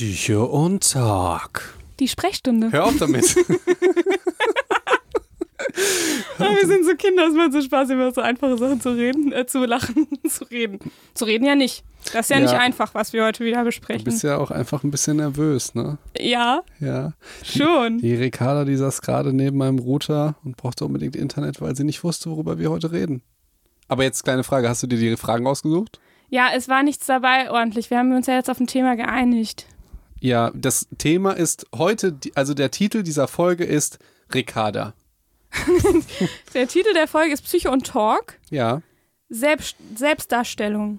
Psyche und Talk. Die Sprechstunde. Hör auf damit. Wir sind so Kinder, es macht so Spaß, über so einfache Sachen zu reden, äh, zu lachen, zu reden. Zu reden ja nicht. Das ist ja, Ja. nicht einfach, was wir heute wieder Du besprechen. bist ja auch einfach ein bisschen nervös, ne? ja, Ja. schon. Die Ricarda, die saß gerade neben meinem Router und brauchte unbedingt Internet, weil sie nicht wusste, worüber wir heute reden. Aber jetzt kleine Frage, hast du dir die Fragen ausgesucht? Ja, es war nichts dabei ordentlich. Wir haben uns ja jetzt auf ein Thema geeinigt. Ja, das Thema ist heute, also der Titel dieser Folge ist Ricarda. Der Titel der Folge ist Psycho und Talk. Ja, Selbst, Selbstdarstellung.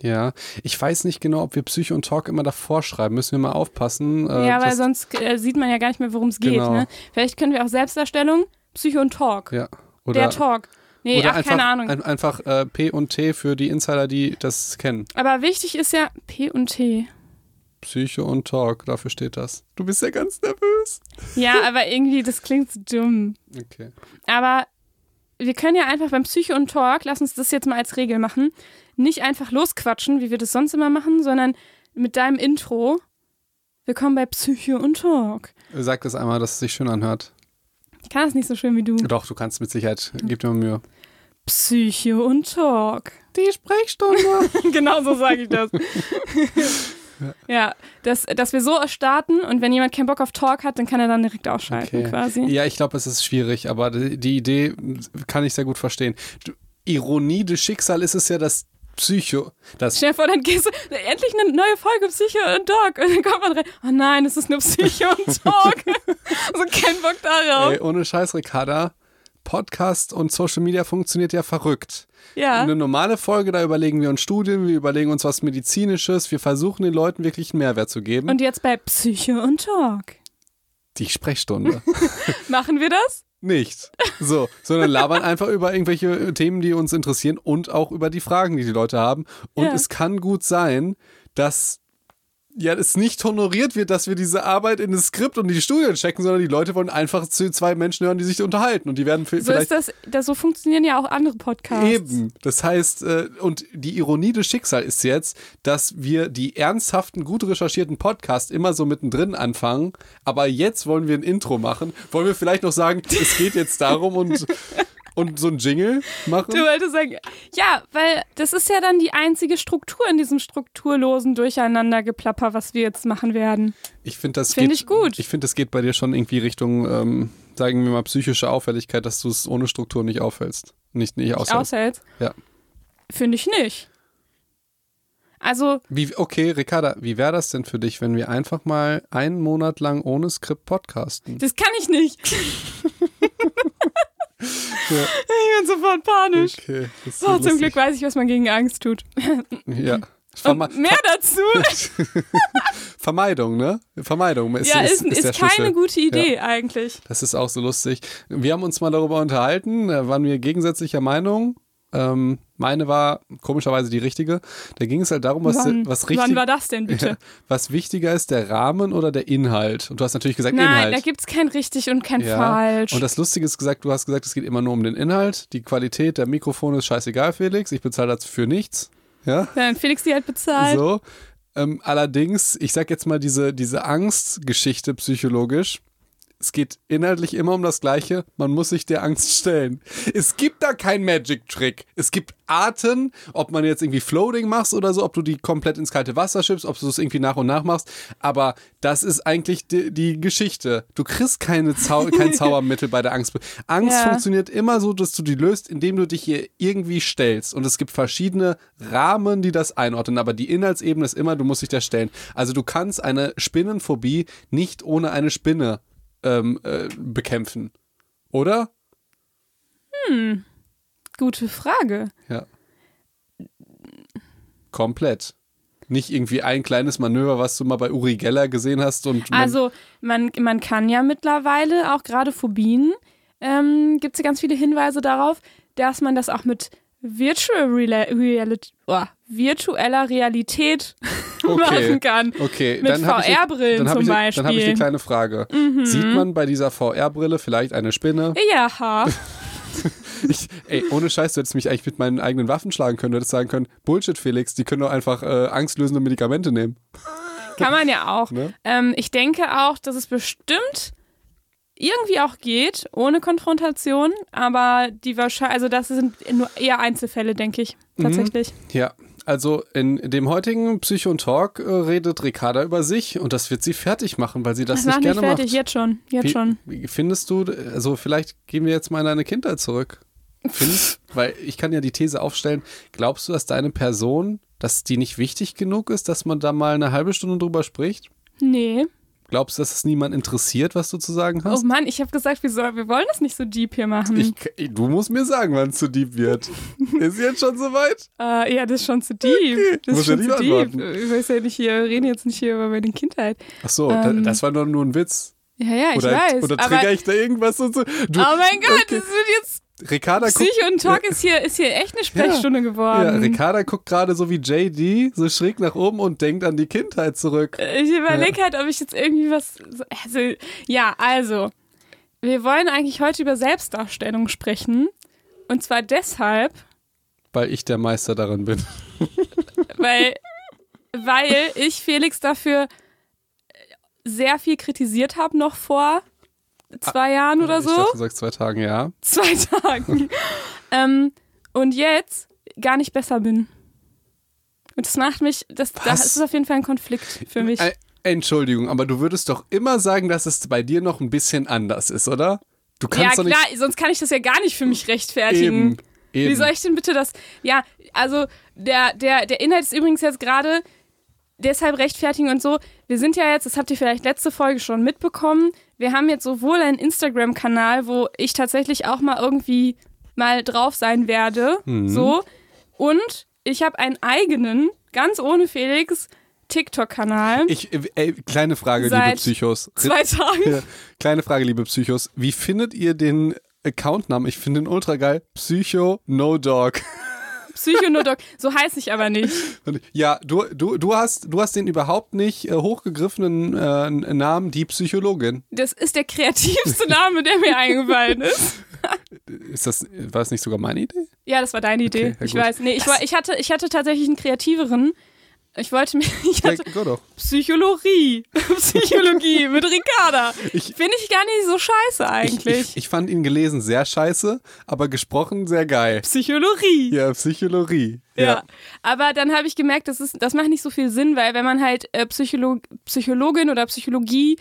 ja. Ich weiß nicht genau, ob wir Psycho und Talk immer davor schreiben. Müssen wir mal aufpassen. äh, ja, weil sonst äh, sieht man ja gar nicht mehr, worum es geht. Genau. Ne? Vielleicht können wir auch Selbstdarstellung, Psycho und Talk. Ja. Oder, der Talk. Nee, ach, einfach, keine Ahnung. Ein, einfach äh, P und T für die Insider, die das kennen. Aber wichtig ist ja P und T. Psycho und Talk, dafür steht das. Du bist ja ganz nervös. Ja, aber irgendwie, das klingt so dumm. Okay. Aber wir können ja einfach beim Psycho und Talk, lass uns das jetzt mal als Regel machen, nicht einfach losquatschen, wie wir das sonst immer machen, sondern mit deinem Intro. Willkommen bei Psycho und Talk. Sag das einmal, dass es sich schön anhört. Ich kann das nicht so schön wie du. Doch, du kannst mit Sicherheit. Gib dir mal Mühe. Psycho und Talk. Die Sprechstunde. genau so sage ich das. ja, dass, dass wir so starten und wenn jemand keinen Bock auf Talk hat, dann kann er dann direkt ausschalten Okay. quasi. Ja, ich glaube, es ist schwierig, aber die, die Idee kann ich sehr gut verstehen. Ironie des Schicksals ist es ja, dass Psycho, das Stell dir vor, dann gehst du endlich eine neue Folge Psycho und Talk und dann kommt man rein, oh nein, es ist nur Psycho und Talk. so kein Bock darauf. Ey, ohne Scheiß, Ricarda, Podcast und Social Media funktioniert ja verrückt. ja. Eine normale Folge, da überlegen wir uns Studien, wir überlegen uns was Medizinisches, wir versuchen den Leuten wirklich einen Mehrwert zu geben. Und jetzt bei Psycho und Talk. die Sprechstunde. Machen wir das? Nicht. So, sondern labern einfach über irgendwelche Themen, die uns interessieren und auch über die Fragen, die die Leute haben. Und Ja. es kann gut sein, dass ja, es nicht honoriert wird, dass wir diese Arbeit in das Skript und die Studien checken, sondern die Leute wollen einfach zu zwei Menschen hören, die sich unterhalten. Und die werden vi- So vielleicht ist das, das, so funktionieren ja auch andere Podcasts. Eben. Das heißt, äh, und die Ironie des Schicksals ist jetzt, dass wir die ernsthaften, gut recherchierten Podcasts immer so mittendrin anfangen. Aber jetzt wollen wir ein Intro machen. Wollen wir vielleicht noch sagen, es geht jetzt darum und, und so ein Jingle machen? Du wolltest sagen, ja, weil das ist ja dann die einzige Struktur in diesem strukturlosen Durcheinandergeplapper, was wir jetzt machen werden. Ich finde, das Find geht, ich gut. Ich finde, das geht bei dir schon irgendwie Richtung, ähm, sagen wir mal, psychische Auffälligkeit, dass du es ohne Struktur nicht auffällst. Nicht, nicht aushältst. Aushältst? Ja. Finde ich nicht. Also, Wie, okay, Ricarda, wie wäre das denn für dich, wenn wir einfach mal einen Monat lang ohne Skript podcasten? das kann ich nicht. Ich bin sofort panisch. Okay, ist so Oh, zum. Glück weiß ich, was man gegen Angst tut. Ja. Und Verme mehr dazu. Vermeidung, ne? Vermeidung ist, ja, ist, ist, ist, der keine Schlüssel. gute Idee eigentlich. Das ist auch so lustig. Wir haben uns mal darüber unterhalten, da waren wir gegensätzlicher Meinung. Ähm, meine war komischerweise die richtige. Da ging es halt darum, was, wann, was, wann richtig, war das denn bitte? was wichtiger ist, der Rahmen oder der Inhalt. Und du hast natürlich gesagt Nein, Inhalt. da gibt es kein richtig und kein ja. falsch. Und das Lustige ist gesagt, du hast gesagt, es geht immer nur um den Inhalt. Die Qualität der Mikrofone ist scheißegal, Felix. Ich bezahle dafür nichts. Ja. Dann Felix die halt bezahlt. So. Ähm, allerdings, ich sag jetzt mal diese, diese Angstgeschichte psychologisch. Es geht inhaltlich immer um das Gleiche. Man muss sich der Angst stellen. Es gibt da keinen Magic-Trick. Es gibt Arten, ob man jetzt irgendwie Floating machst oder so, ob du die komplett ins kalte Wasser schippst, ob du es irgendwie nach und nach machst. Aber das ist eigentlich die, die Geschichte. Du kriegst keine Zau kein Zaubermittel bei der Angst. Angst Ja. funktioniert immer so, dass du die löst, indem du dich hier irgendwie stellst. Und es gibt verschiedene Rahmen, die das einordnen. Aber die Inhaltsebene ist immer, du musst dich da stellen. Also du kannst eine Spinnenphobie nicht ohne eine Spinne ähm, äh, bekämpfen. Oder? Gute Frage. Ja. Komplett. Nicht irgendwie ein kleines Manöver, was du mal bei Uri Geller gesehen hast und man, Also man, man kann ja mittlerweile auch gerade Phobien, ähm, gibt es ja ganz viele Hinweise darauf, dass man das auch mit Virtual Reality, oh, virtueller Realität Okay. machen kann. Okay, Mit dann VR-Brillen dann zum ich, Dann Beispiel. Mhm. habe ich eine kleine Frage. Sieht man bei dieser VR-Brille vielleicht eine Spinne? Ja, Ich, ey, ohne Scheiß, du hättest mich eigentlich mit meinen eigenen Waffen schlagen können. Du hättest sagen können, Bullshit, Felix, die können doch einfach äh, angstlösende Medikamente nehmen. kann man ja auch. Ne? Ähm, ich denke auch, dass es bestimmt irgendwie auch geht, ohne Konfrontation, aber die wahrscheinlich, also das sind nur eher Einzelfälle, denke ich, Mhm. tatsächlich. Ja, also in dem heutigen Psycho und Talk äh, redet Ricarda über sich und das wird sie fertig machen, weil sie das, Das nicht gerne fertig, macht. jetzt schon, jetzt Wie, schon. wie findest du, also vielleicht gehen wir jetzt mal in deine Kindheit zurück. Findest, weil ich kann ja die These aufstellen, glaubst du, dass deine Person, dass die nicht wichtig genug ist, dass man da mal eine halbe Stunde drüber spricht? Nee. Glaubst du, dass es niemand interessiert, was du zu sagen Oh hast? Mann, ich habe gesagt, wir, soll, wir wollen das nicht so deep hier machen. Ich, du musst mir sagen, wann es zu deep wird. ist jetzt schon soweit? Äh, ja, das ist schon zu deep. Das Muss ist ja schon nicht zu deep. antworten. Ich weiß ja nicht wir reden jetzt nicht hier über meine Kindheit. Ach so, Ähm, da, das war doch nur ein Witz. Ja, ja, ich Oder, weiß. oder trigger ich da irgendwas und so? Du, oh mein Gott, okay. das wird jetzt. Ricarda Psycho und Talk ist hier, ist hier echt eine Sprechstunde ja, geworden. Ricarda guckt gerade so wie JD so schräg nach oben und denkt an die Kindheit zurück. ich überlege halt, ob ich jetzt irgendwie was. so- Also, ja, also. Wir wollen eigentlich heute über Selbstdarstellung sprechen. Und zwar deshalb, Weil ich der Meister darin bin. weil, weil ich Felix dafür sehr viel kritisiert habe noch vor zwei Jahren oder Ich so. dachte, du sagst zwei Tagen, ja. zwei Tagen. ähm, und jetzt gar nicht besser bin. Und das macht mich, das, das ist auf jeden Fall ein Konflikt für mich. Entschuldigung, aber du würdest doch immer sagen, dass es bei dir noch ein bisschen anders ist, oder? Du ja, kannst doch klar, nicht sonst kann ich das ja gar nicht für mich rechtfertigen. eben. eben. Wie soll ich denn bitte das? Ja, also der, der, der Inhalt ist übrigens jetzt gerade deshalb rechtfertigen und so. Wir sind ja jetzt, das habt ihr vielleicht letzte Folge schon mitbekommen, wir haben jetzt sowohl einen Instagram-Kanal, wo ich tatsächlich auch mal irgendwie mal drauf sein werde, Mhm. so. Und ich habe einen eigenen, ganz ohne Felix, TikTok-Kanal. Ich, äh, ey, kleine Frage, liebe Seit Psychos. Zwei Tagen. Ja, kleine Frage, liebe Psychos. Wie findet ihr den Accountnamen? Ich finde den ultra geil. Psycho No Dog. Psychonodok. So heiße ich aber nicht. Ja, du, du, du, hast, du hast den überhaupt nicht äh, hochgegriffenen äh, Namen, die Psychologin. Das ist der kreativste Name, der mir eingefallen ist. Ist das, war das nicht sogar meine Idee? Ja, das war deine Idee. Okay, ich gut. weiß. Nee, ich, war, ich, hatte, ich hatte tatsächlich einen kreativeren. Ich wollte mir. Ich Ja, hatte doch. Psychologie. Psychologie mit Ricarda. Ich- Finde ich gar nicht so scheiße Ich, eigentlich. ich, ich fand ihn gelesen sehr scheiße, aber gesprochen sehr geil. Psychologie. Ja, Psychologie. Ja. Aber dann habe ich gemerkt, das, ist, das macht nicht so viel Sinn, weil wenn man halt äh, Psycholo Psychologin oder Psychologie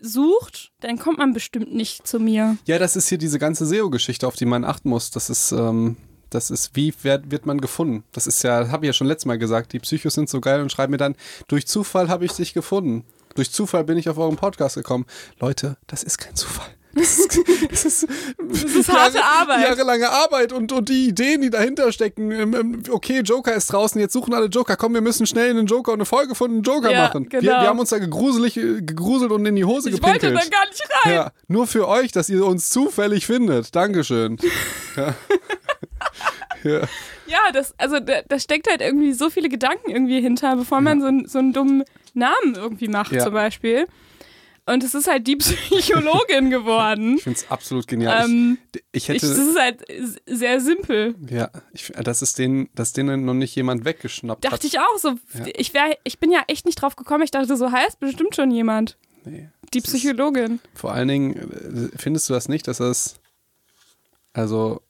sucht, dann kommt man bestimmt nicht zu mir. Ja, das ist hier diese ganze SEO-Geschichte, auf die man achten muss. Das ist, ähm, das ist, wie wird, wird man gefunden? Das ist ja, habe ich ja schon letztes Mal gesagt, die Psychos sind so geil und schreiben mir dann, durch Zufall habe ich dich gefunden. Durch Zufall bin ich auf euren Podcast gekommen. Leute, das ist kein Zufall. Das ist, das ist, das ist harte Arbeit. Jahrelange Arbeit und, und die Ideen, die dahinter stecken. Ähm, ähm, Okay, Joker ist draußen, jetzt suchen alle Joker. Komm, wir müssen schnell einen Joker und eine Folge von einem Joker Ja, machen. Wir, genau. wir haben uns da gegruselt und in die Hose Ich wollte gepinkelt. da gar nicht rein. Ja, nur für euch, dass ihr uns zufällig findet. Dankeschön. Ja. Ja. Ja, das, also da, da steckt halt irgendwie so viele Gedanken irgendwie hinter, bevor man so, einen- so einen dummen Namen irgendwie macht, Ja. zum Beispiel. Und es ist halt die Psychologin geworden. Ich finde es absolut genial. Ähm, ich, ich Ich, hätte, das ist halt sehr simpel. ja, ich, das ist den, dass denen noch nicht jemand weggeschnappt hat. Dachte ich auch so. Ich, wär, ich bin ja echt nicht drauf gekommen. Ich dachte, so heißt bestimmt schon jemand. Nee. Die Das ist- Psychologin. Vor allen Dingen, äh, findest du das nicht, dass das, also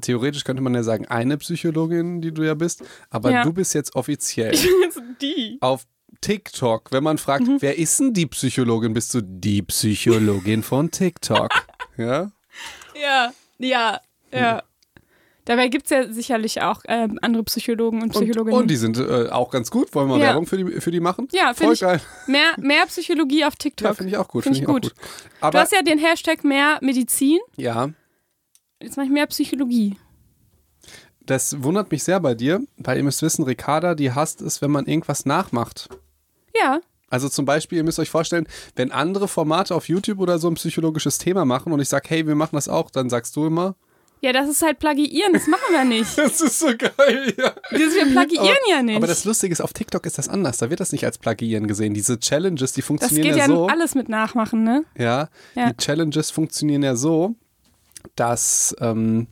theoretisch könnte man ja sagen, eine Psychologin, die du ja bist, aber Ja. du bist jetzt offiziell Ich bin jetzt die. auf TikTok, wenn man fragt, Mhm. wer ist denn die Psychologin, bist du die Psychologin von TikTok. ja? Ja, ja, ja. Dabei gibt es ja sicherlich auch ähm, andere Psychologen und Und, Psychologinnen. und die sind äh, auch ganz gut. Wollen wir Ja. Werbung für die, für die machen? Ja, Voll finde ich- geil. mehr, mehr Psychologie auf TikTok. Ja, finde ich auch gut. Find Finde ich ich auch gut. gut. du hast ja den Hashtag mehr Medizin. ja, Jetzt mache ich mehr Psychologie. das wundert mich sehr bei dir, weil ihr müsst wissen, Ricarda, die hasst es, wenn man irgendwas nachmacht. Ja. Also zum Beispiel, ihr müsst euch vorstellen, wenn andere Formate auf YouTube oder so ein psychologisches Thema machen und ich sage, hey, wir machen das auch, dann sagst du immer, Ja, das ist halt Plagiieren. Das machen wir nicht. das ist so geil, ja. Das- Wir plagiieren aber, ja nicht. Aber das Lustige ist, auf TikTok ist das anders. Da wird das nicht als Plagieren gesehen. Diese Challenges, die das funktionieren geht ja, ja so. alles mit Nachmachen, ne? Ja, Ja. die Challenges funktionieren ja so, dass, ähm,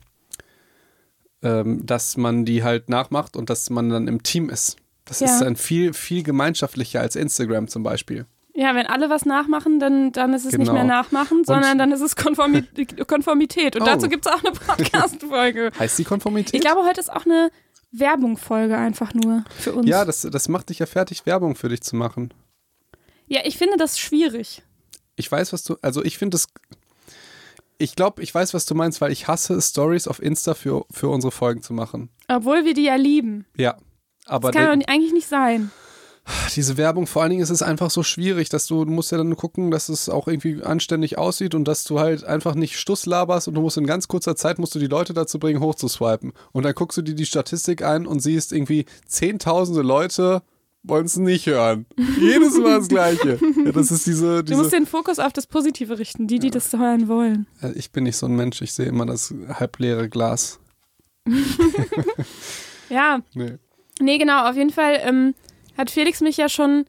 ähm, dass man die halt nachmacht und dass man dann im Team ist. Das Ja. ist dann viel, viel gemeinschaftlicher als Instagram zum Beispiel. Ja, wenn alle was nachmachen, dann, dann ist es nicht Genau. mehr Nachmachen, sondern dann ist es Konformi Konformität. Und Oh. dazu gibt es auch eine Podcast-Folge. Heißt die Konformität? Ich glaube, heute ist auch eine Werbung-Folge einfach nur für uns. ja, das, das macht dich ja fertig, Werbung für dich zu machen. ja, ich finde das schwierig. Ich weiß, was du, also ich finde es, ich glaube, ich weiß, was du meinst, weil ich hasse Stories auf Insta für, für unsere Folgen zu machen. Obwohl wir die ja lieben. Ja. Aber Das kann doch eigentlich nicht sein. diese Werbung, vor allen Dingen ist es einfach so schwierig, dass du, du musst ja dann gucken, dass es auch irgendwie anständig aussieht und dass du halt einfach nicht Stuss laberst und du musst in ganz kurzer Zeit musst du die Leute dazu bringen, hochzuswipen. Und dann guckst du dir die Statistik ein und siehst irgendwie zehntausende Leute wollen es nicht hören. Jedes Mal das Gleiche. Ja, das ist diese, Du musst diese den Fokus auf das Positive richten, die, die das hören wollen. Ja, ich bin nicht so ein Mensch, ich sehe immer das halbleere Glas. Ja, Nee. nee, genau. Auf jeden Fall ähm, hat Felix mich ja schon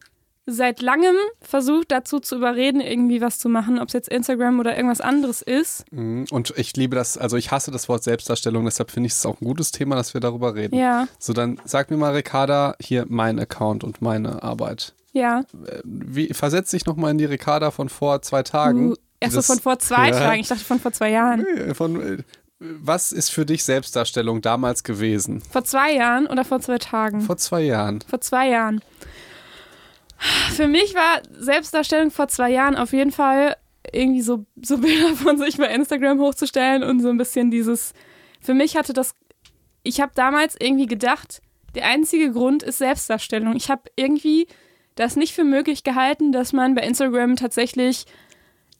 seit langem versucht, dazu zu überreden, irgendwie was zu machen, ob es jetzt Instagram oder irgendwas anderes ist. Mhm. Und ich liebe das, also ich hasse das Wort Selbstdarstellung, deshalb finde ich es auch ein gutes Thema, dass wir darüber reden. Ja, So, dann sag mir mal, Ricarda, hier mein Account und meine Arbeit. ja. Wie, versetz dich nochmal in die Ricarda von vor zwei Tagen. Uh, erst so von vor zwei Ja. Tagen. Ich dachte von vor zwei Jahren. Nee, Von, äh, was ist für dich Selbstdarstellung damals gewesen? Vor zwei Jahren oder vor zwei Tagen? Vor zwei Jahren. Vor zwei Jahren. Für mich war Selbstdarstellung vor zwei Jahren auf jeden Fall irgendwie so, so Bilder von sich bei Instagram hochzustellen und so ein bisschen dieses. Für mich hatte das. Ich habe damals irgendwie gedacht, der einzige Grund ist Selbstdarstellung. Ich habe irgendwie das nicht für möglich gehalten, dass man bei Instagram tatsächlich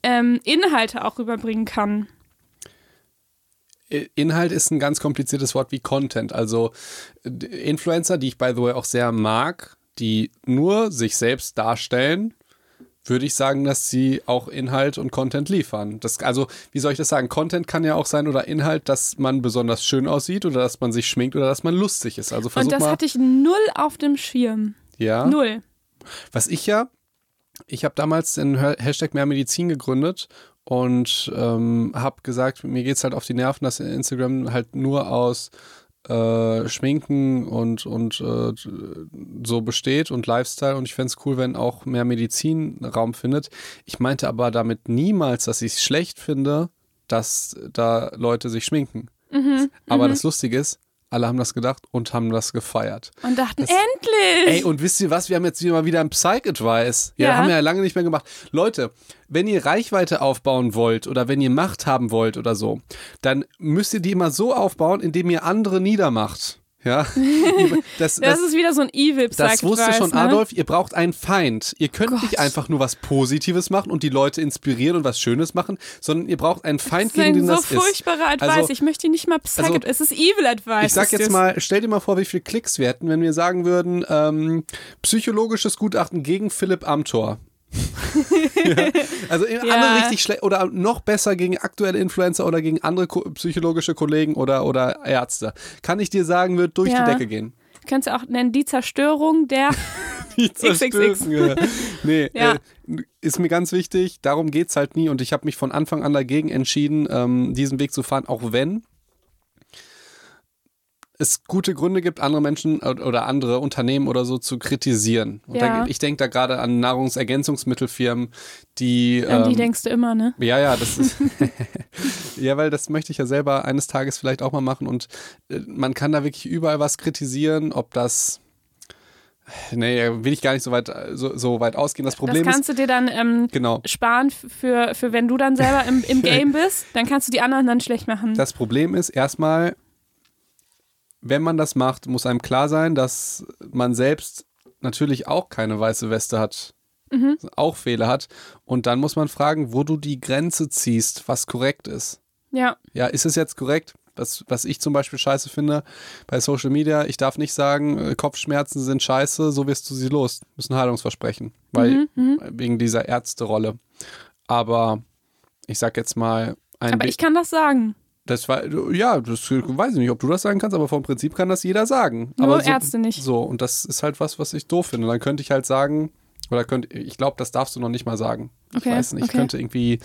ähm, Inhalte auch rüberbringen kann. Inhalt ist ein ganz kompliziertes Wort wie Content. Also Influencer, die ich by the way auch sehr mag, die nur sich selbst darstellen, würde ich sagen, dass sie auch Inhalt und Content liefern. Das, also, wie soll ich das sagen? Content kann ja auch sein oder Inhalt, dass man besonders schön aussieht oder dass man sich schminkt oder dass man lustig ist. Also Und versuch das mal. hatte ich null auf dem Schirm. ja. Null. Was ich ja, ich habe damals den Ha- Hashtag mehr Medizin gegründet und ähm, habe gesagt, mir geht's halt auf die Nerven, dass Instagram halt nur aus äh, Schminken und, und äh, so besteht und Lifestyle und ich fänd's cool, wenn auch mehr Medizin Raum findet. Ich meinte aber damit niemals, dass ich es schlecht finde, dass da Leute sich schminken. aber das Lustige ist, alle haben das gedacht und haben das gefeiert. Und dachten, Das- endlich! Ey, und wisst ihr was? Wir haben jetzt wieder mal wieder ein Psych-Advice. Ja, Ja. haben wir ja lange nicht mehr gemacht. Leute, wenn ihr Reichweite aufbauen wollt oder wenn ihr Macht haben wollt oder so, dann müsst ihr die immer so aufbauen, indem ihr andere niedermacht. Ja, das, Das, das, ist wieder so ein evil das wusste schon ne? Adolf. Ihr braucht einen Feind. Ihr könnt Gott. nicht einfach nur was Positives machen und die Leute inspirieren und was Schönes machen, sondern ihr braucht einen Feind, Das ist gegen den so das ist. furchtbarer Advice. Also- ich möchte ihn nicht mal Psych also- Es ist evil Advice. Ich sag ist jetzt das. mal, stell dir mal vor, wie viele Klicks wir hätten, wenn wir sagen würden, ähm, psychologisches Gutachten gegen Philipp Amthor. ja. Also Ja. alle richtig schlecht oder noch besser gegen aktuelle Influencer oder gegen andere ko psychologische Kollegen oder, oder Ärzte. Kann ich dir sagen, wird durch Ja. die Decke gehen. Du kannst ja auch nennen, die Zerstörung der. Die XXX. Ja. Nee, Ja. äh, ist mir ganz wichtig. Darum geht's halt nie. Und ich habe mich von Anfang an dagegen entschieden, ähm, diesen Weg zu fahren, auch wenn es gute Gründe gibt, andere Menschen oder andere Unternehmen oder so zu kritisieren. Und Ja. da, ich denke da gerade an Nahrungsergänzungsmittelfirmen, die. An die ähm, denkst du immer, ne? ja, ja, das ist. ja, weil das möchte ich ja selber eines Tages vielleicht auch mal machen und äh, man kann da wirklich überall was kritisieren, ob das. Nee, will ich gar nicht so weit, so, so weit ausgehen. Das Problem das ist. kannst du dir dann ähm, Genau. sparen für, für wenn du dann selber im, im Game bist, dann kannst du die anderen dann schlecht machen. Das Problem ist erstmal, wenn man das macht, muss einem klar sein, dass man selbst natürlich auch keine weiße Weste hat, auch Fehler hat. Und dann muss man fragen, wo du die Grenze ziehst, was korrekt ist. ja, Ja, ist es jetzt korrekt? Was, was ich zum Beispiel scheiße finde bei Social Media, ich darf nicht sagen, äh, Kopfschmerzen sind scheiße, so wirst du sie los. Das ist ein Heilungsversprechen, weil wegen dieser Ärzterolle. Aber ich sag jetzt mal, ein aber ich kann das sagen. Das war, ja, das weiß ich nicht, ob du das sagen kannst, aber vom Prinzip kann das jeder sagen. Nur aber so, Ärzte nicht. So, und das ist halt was, was ich doof finde. Dann könnte ich halt sagen, oder könnte, ich glaube, das darfst du noch nicht mal sagen. Okay, ich weiß nicht, okay. könnte irgendwie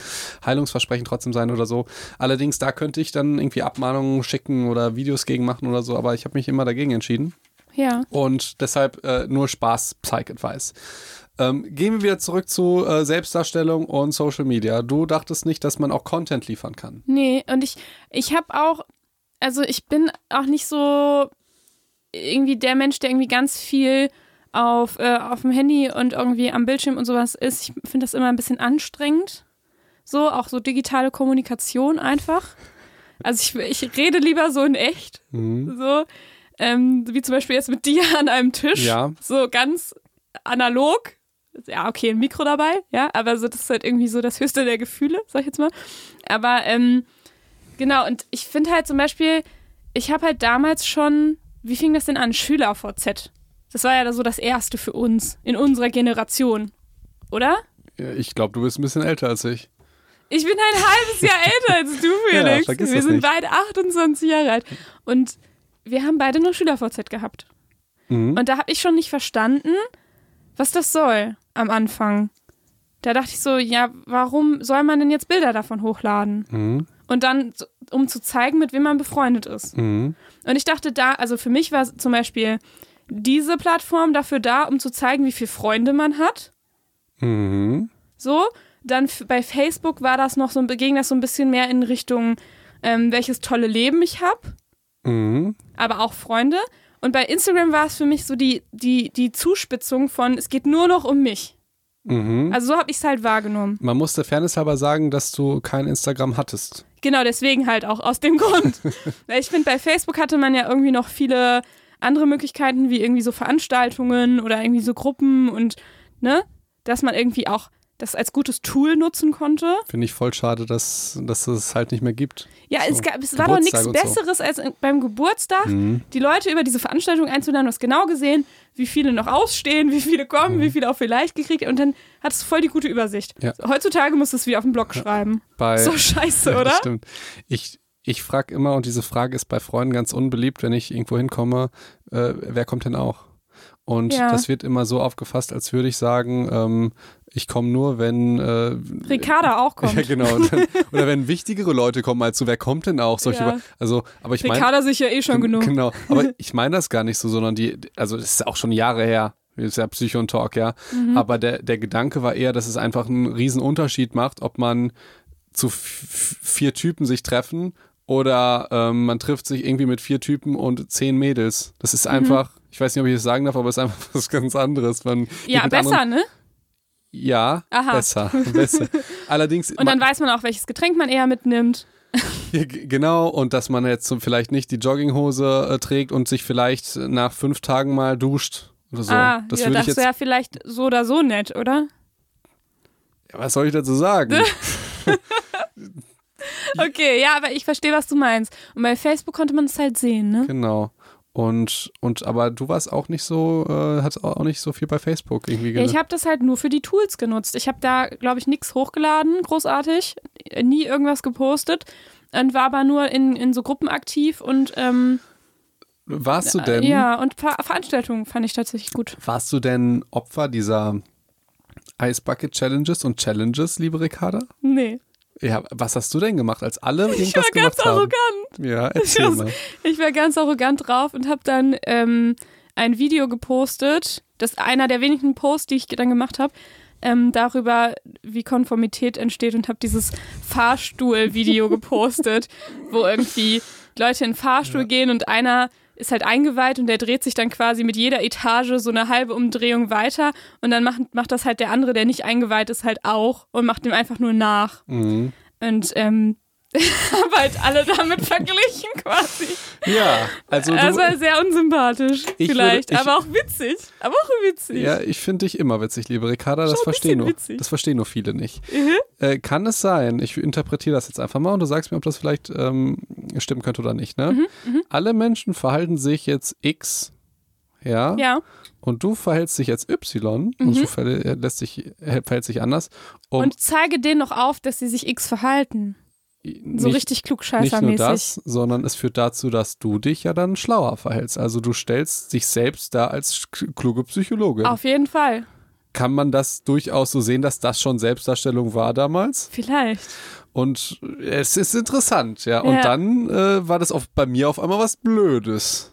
Heilungsversprechen trotzdem sein oder so. Allerdings, da könnte ich dann irgendwie Abmahnungen schicken oder Videos gegen machen oder so, aber ich habe mich immer dagegen entschieden. Ja. Und deshalb äh, nur Spaß, Psych-Advice. Ähm, gehen wir wieder zurück zu äh, Selbstdarstellung und Social Media. Du dachtest nicht, dass man auch Content liefern kann. Nee, und ich, ich habe auch, also ich bin auch nicht so irgendwie der Mensch, der irgendwie ganz viel auf, äh, auf dem Handy und irgendwie am Bildschirm und sowas ist. Ich finde das immer ein bisschen anstrengend. So, auch so digitale Kommunikation einfach. Also ich, ich rede lieber so in echt. Mhm. So, ähm, wie zum Beispiel jetzt mit dir an einem Tisch. Ja. So ganz analog. Ja, okay, ein Mikro dabei, ja, aber so, das ist halt irgendwie so das höchste der Gefühle, sag ich jetzt mal. Aber ähm, genau, und ich finde halt zum Beispiel, ich habe halt damals schon, wie fing das denn an? Schüler-VZ. Das war ja so das erste für uns, in unserer Generation. Oder? Ja, Ich glaube, du bist ein bisschen älter als ich. Ich bin ein halbes Jahr älter als du, Ja, Felix. vergiss wir sind nicht. beide 28 Jahre alt. Und wir haben beide nur Schüler-VZ gehabt. Mhm. Und da habe ich schon nicht verstanden, was das soll am Anfang. Da dachte ich so, ja, warum soll man denn jetzt Bilder davon hochladen? Mhm. Und dann, um zu zeigen, mit wem man befreundet ist. Mhm. Und ich dachte da, also für mich war zum Beispiel diese Plattform dafür da, um zu zeigen, wie viele Freunde man hat. Mhm. So, dann bei Facebook war das noch so, ein- ging das so ein bisschen mehr in Richtung, ähm, welches tolle Leben ich habe, Mhm. aber auch Freunde. Und bei Instagram war es für mich so die, die, die Zuspitzung von, es geht nur noch um mich. Mhm. Also so habe ich es halt wahrgenommen. Man muss der Fairness halber sagen, dass du kein Instagram hattest. Genau, deswegen halt auch aus dem Grund. Weil ich finde, bei Facebook hatte man ja irgendwie noch viele andere Möglichkeiten, wie irgendwie so Veranstaltungen oder irgendwie so Gruppen und, ne, dass man irgendwie auch das als gutes Tool nutzen konnte. Finde ich voll schade, dass, dass es halt nicht mehr gibt. Ja, So, es, gab, es war doch nichts und so. Besseres, als beim Geburtstag Mhm. die Leute über diese Veranstaltung einzuladen. Du hast genau gesehen, wie viele noch ausstehen, wie viele kommen, wie viele auch vielleicht gekriegt. Und dann hattest du voll die gute Übersicht. Mhm. Ja. Heutzutage musst du es wieder auf den Blog schreiben. Bei, So scheiße, Ja, oder? Das stimmt. Ich, ich frage immer, und diese Frage ist bei Freunden ganz unbeliebt, wenn ich irgendwo hinkomme, äh, wer kommt denn auch? Und Ja. das wird immer so aufgefasst, als würde ich sagen, ähm, ich komme nur, wenn äh, Ricarda auch kommt. Ja, genau. Dann, oder wenn wichtigere Leute kommen als du, wer kommt denn auch? Solche, Ja. Also, aber ich meine, Ricarda sich ja eh schon genug. genau. Aber ich meine das gar nicht so, sondern die, also das ist auch schon Jahre her. Das ist ja Psycho und Talk, ja. Mhm. Aber der, der Gedanke war eher, dass es einfach einen riesen Unterschied macht, ob man zu vier Typen sich treffen oder ähm, man trifft sich irgendwie mit vier Typen und zehn Mädels. Das Mhm. ist einfach, ich weiß nicht, ob ich das sagen darf, aber es ist einfach was ganz anderes. Man Ja, besser, anderen- ne? Ja, Aha. besser, besser. Allerdings, Und dann weiß man auch, welches Getränk man eher mitnimmt. Genau, und dass man jetzt so vielleicht nicht die Jogginghose äh, trägt und sich vielleicht nach fünf Tagen mal duscht oder so. ah, das ja, das wäre vielleicht so oder so nett, oder? Ja, was soll ich dazu sagen? Okay, ja, aber ich verstehe, was du meinst. Und bei Facebook konnte man es halt sehen, ne? genau. Und, und aber du warst auch nicht so, äh, hast auch nicht so viel bei Facebook irgendwie Ja, ich gemacht. habe das halt nur für die Tools genutzt. Ich habe da, glaube ich, nichts hochgeladen, großartig, nie irgendwas gepostet und war aber nur in, in so Gruppen aktiv und ähm, Warst du denn, ja, und Ver Veranstaltungen fand ich tatsächlich gut. warst du denn Opfer dieser Ice Bucket Challenges und Challenges, liebe Ricarda? Nee. Ja, was hast du denn gemacht, als alle irgendwas Ich war ganz gemacht haben? arrogant. Ja, erzähl Ich mal. Ich war ganz arrogant drauf und habe dann ähm, ein Video gepostet. Das ist einer der wenigen Posts, die ich dann gemacht habe. Ähm, darüber, wie Konformität entsteht und habe dieses Fahrstuhl-Video gepostet, wo irgendwie Leute in den Fahrstuhl gehen und einer ist halt eingeweiht und der dreht sich dann quasi mit jeder Etage so eine halbe Umdrehung weiter und dann macht, macht das halt der andere, der nicht eingeweiht ist, halt auch und macht dem einfach nur nach. Mhm. Und ähm, habe halt alle damit verglichen quasi. Ja, also du, Das war sehr unsympathisch, Ich vielleicht, würde- ich- aber auch witzig. Aber auch witzig. Ja, ich finde dich immer witzig, liebe Ricarda. Das verstehen nur, witzig. das verstehen nur viele nicht. Mhm. Äh, kann es sein, ich interpretiere das jetzt einfach mal und du sagst mir, ob das vielleicht ähm, stimmen könnte oder nicht. Ne? Mhm, Alle Menschen verhalten sich jetzt X, ja, Ja. und du verhältst dich jetzt Y und du verhält, lässt sich, äh, verhält sich anders. Um Und zeige denen noch auf, dass sie sich X verhalten. So nicht, richtig nicht nur klugscheißermäßig. das, sondern es führt dazu, dass du dich ja dann schlauer verhältst. Also du stellst dich selbst da als kluge Psychologin. Auf jeden Fall. Kann man das durchaus so sehen, dass das schon Selbstdarstellung war damals? Vielleicht. Und es ist interessant, ja. Und Ja. dann äh, war das auf, bei mir auf einmal was Blödes.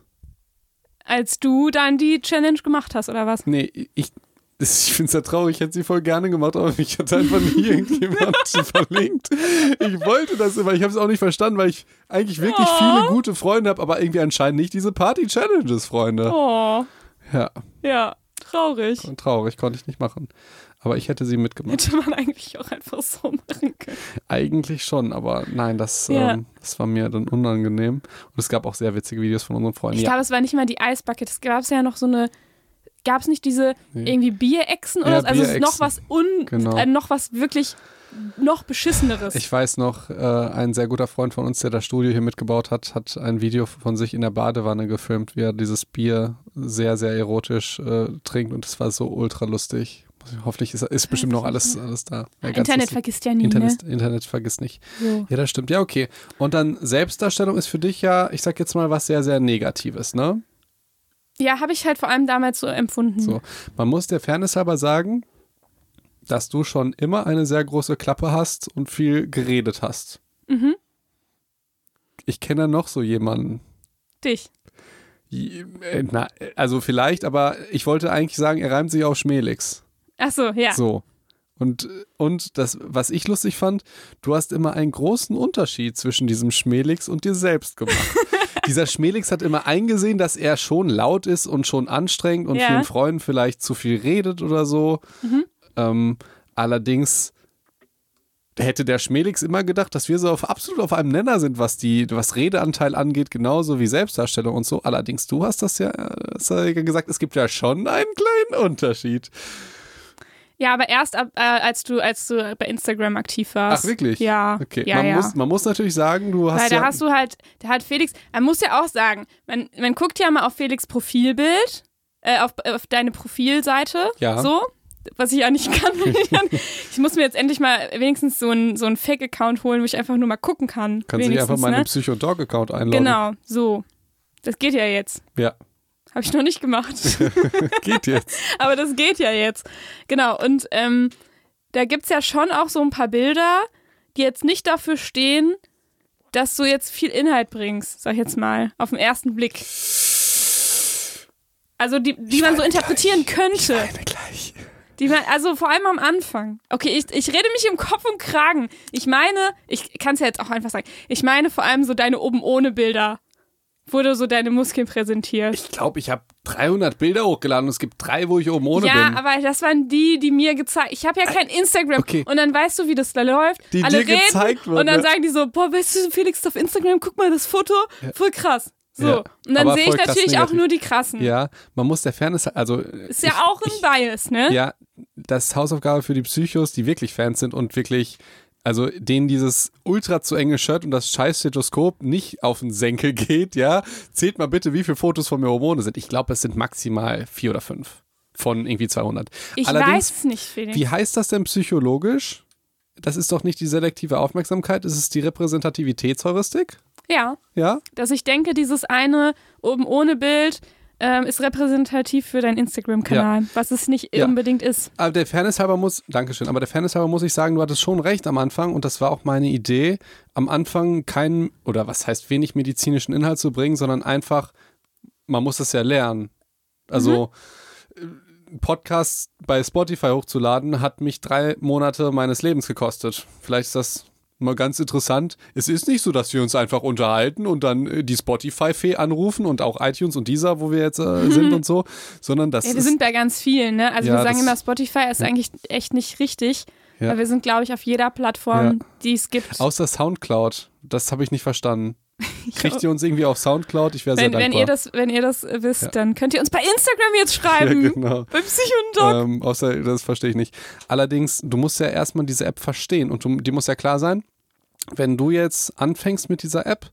als du dann die Challenge gemacht hast, oder was? Nee, ich, ich finde es ja traurig, ich hätte sie voll gerne gemacht, aber mich hat einfach nie irgendjemand verlinkt. Ich wollte das immer, ich habe es auch nicht verstanden, weil ich eigentlich wirklich Oh. viele gute Freunde habe, aber irgendwie anscheinend nicht diese Party-Challenges, Freunde. Oh, Ja, ja, traurig. und traurig, konnte ich nicht machen. Aber ich hätte sie mitgemacht. Hätte man eigentlich auch einfach so machen können. Eigentlich schon, aber nein, das, Ja. ähm, das war mir dann unangenehm. Und es gab auch sehr witzige Videos von unseren Freunden. Ich Ja, glaube, es war nicht mal die Eisbucket. Es gab ja noch so eine. Gab es nicht diese Nee. irgendwie Bierechsen oder Ja, so? Also es ist noch Bierechsen. was un, Genau. äh, noch was wirklich noch beschisseneres. Ich weiß noch, äh, ein sehr guter Freund von uns, der das Studio hier mitgebaut hat, hat ein Video von sich in der Badewanne gefilmt, wie er dieses Bier sehr, sehr erotisch äh, trinkt und es war so ultra lustig. Hoffentlich ist, ist bestimmt noch alles, alles da. Ja, Internet vergisst ja nie, Internet, Internet vergisst nicht. ne? So. Ja, das stimmt. Ja, okay. Und dann Selbstdarstellung ist für dich ja, ich sag jetzt mal, was sehr, sehr Negatives, ne? Ja, habe ich halt vor allem damals so empfunden. So. Man muss der Fairness halber sagen, dass du schon immer eine sehr große Klappe hast und viel geredet hast. Mhm. Ich kenne noch so jemanden. Dich. Äh, Na, also vielleicht, aber ich wollte eigentlich sagen, er reimt sich auf Schmelix. Ach so, ja. So. Und, und das, was ich lustig fand, du hast immer einen großen Unterschied zwischen diesem Schmelix und dir selbst gemacht. Dieser Schmelix hat immer eingesehen, dass er schon laut ist und schon anstrengend und Ja. vielen Freunden vielleicht zu viel redet oder so. Mhm. Ähm, allerdings hätte der Schmelix immer gedacht, dass wir so auf, absolut auf einem Nenner sind, was die, was Redeanteil angeht, genauso wie Selbstdarstellung und so. Allerdings, du hast das ja, äh, hast ja gesagt, es gibt ja schon einen kleinen Unterschied. Ja, aber erst ab, äh, als du als du bei Instagram aktiv warst. Ach, wirklich? Ja. Okay, ja, man, ja. Muss, man muss natürlich sagen, du hast Weil da ja, hast du halt, da hat Felix, man muss ja auch sagen, man, man guckt ja mal auf Felix Profilbild, äh, auf, auf deine Profilseite, Ja. so, was ich ja nicht kann. ich muss mir jetzt endlich mal wenigstens so einen so einen Fake-Account holen, wo ich einfach nur mal gucken kann. kannst du einfach mal ne? Psycho-Dog-Account einloggen. Genau, so. Das geht ja jetzt. Ja, Habe ich noch nicht gemacht. geht jetzt. Aber das geht ja jetzt. Genau, und ähm, da gibt es ja schon auch so ein paar Bilder, die jetzt nicht dafür stehen, dass du jetzt viel Inhalt bringst, sag ich jetzt mal, auf den ersten Blick. Also die, die man so interpretieren könnte. Eine gleich. Die man, also vor allem am Anfang. Okay, ich, ich rede mich im Kopf und Kragen. Ich meine, ich kann es ja jetzt auch einfach sagen, ich meine vor allem so deine oben ohne Bilder, du so deine Muskeln präsentierst. Ich glaube, ich habe 300 Bilder hochgeladen und es gibt drei, wo ich oben ohne ja, bin. aber das waren die, die mir gezeigt. Ich habe ja kein Instagram. okay. Und dann weißt du, wie das da läuft. Die Alle dir reden gezeigt wurden, und dann ne? sagen die so, boah, weißt du, Felix auf Instagram, guck mal das Foto, voll krass. So. Ja, Und dann sehe ich natürlich auch nur die krassen. Ja, man muss der Fairness, also Ist ja auch ein Bias, ne? ja, das ist Hausaufgabe für die Psychos, die wirklich Fans sind und wirklich, also denen dieses ultra zu enge Shirt und das scheiß Stethoskop nicht auf den Senkel geht, ja, zählt mal bitte, wie viele Fotos von mir Hormone sind. Ich glaube, es sind maximal vier oder fünf von irgendwie 200. Ich Allerdings, weiß nicht, Felix. Wie heißt das denn psychologisch? Das ist doch nicht die selektive Aufmerksamkeit, ist es die Repräsentativitätsheuristik? Ja, Ja? dass ich denke, dieses eine oben ohne Bild ähm, ist repräsentativ für deinen Instagram-Kanal, was es nicht Ja. unbedingt ist. Aber der Fairness halber muss, Dankeschön, aber der Fairness halber muss ich sagen, du hattest schon recht am Anfang und das war auch meine Idee, am Anfang keinen, oder was heißt wenig medizinischen Inhalt zu bringen, sondern einfach, man muss es ja lernen. Also, äh, Podcasts bei Spotify hochzuladen, hat mich drei Monate meines Lebens gekostet. Vielleicht ist das mal ganz interessant. Es ist nicht so, dass wir uns einfach unterhalten und dann äh, die Spotify-Fee anrufen und auch iTunes und dieser, wo wir jetzt äh, sind und so, sondern das Ja, wir ist sind bei ganz vielen, ne? Also Ja, wir sagen immer, Spotify ist eigentlich echt nicht richtig. Ja. Weil wir sind, glaube ich, auf jeder Plattform, die es gibt. Außer Soundcloud. Das habe ich nicht verstanden. Kriegt ihr uns irgendwie auf Soundcloud? Ich wäre sehr wenn, wenn, dankbar. ihr das, wenn ihr das äh, wisst, Ja. dann könnt ihr uns bei Instagram jetzt ja, schreiben. genau. Beim Psychondog. Ähm, außer, das verstehe ich nicht. Allerdings, du musst ja erstmal diese App verstehen und du, die muss ja klar sein, wenn du jetzt anfängst mit dieser App,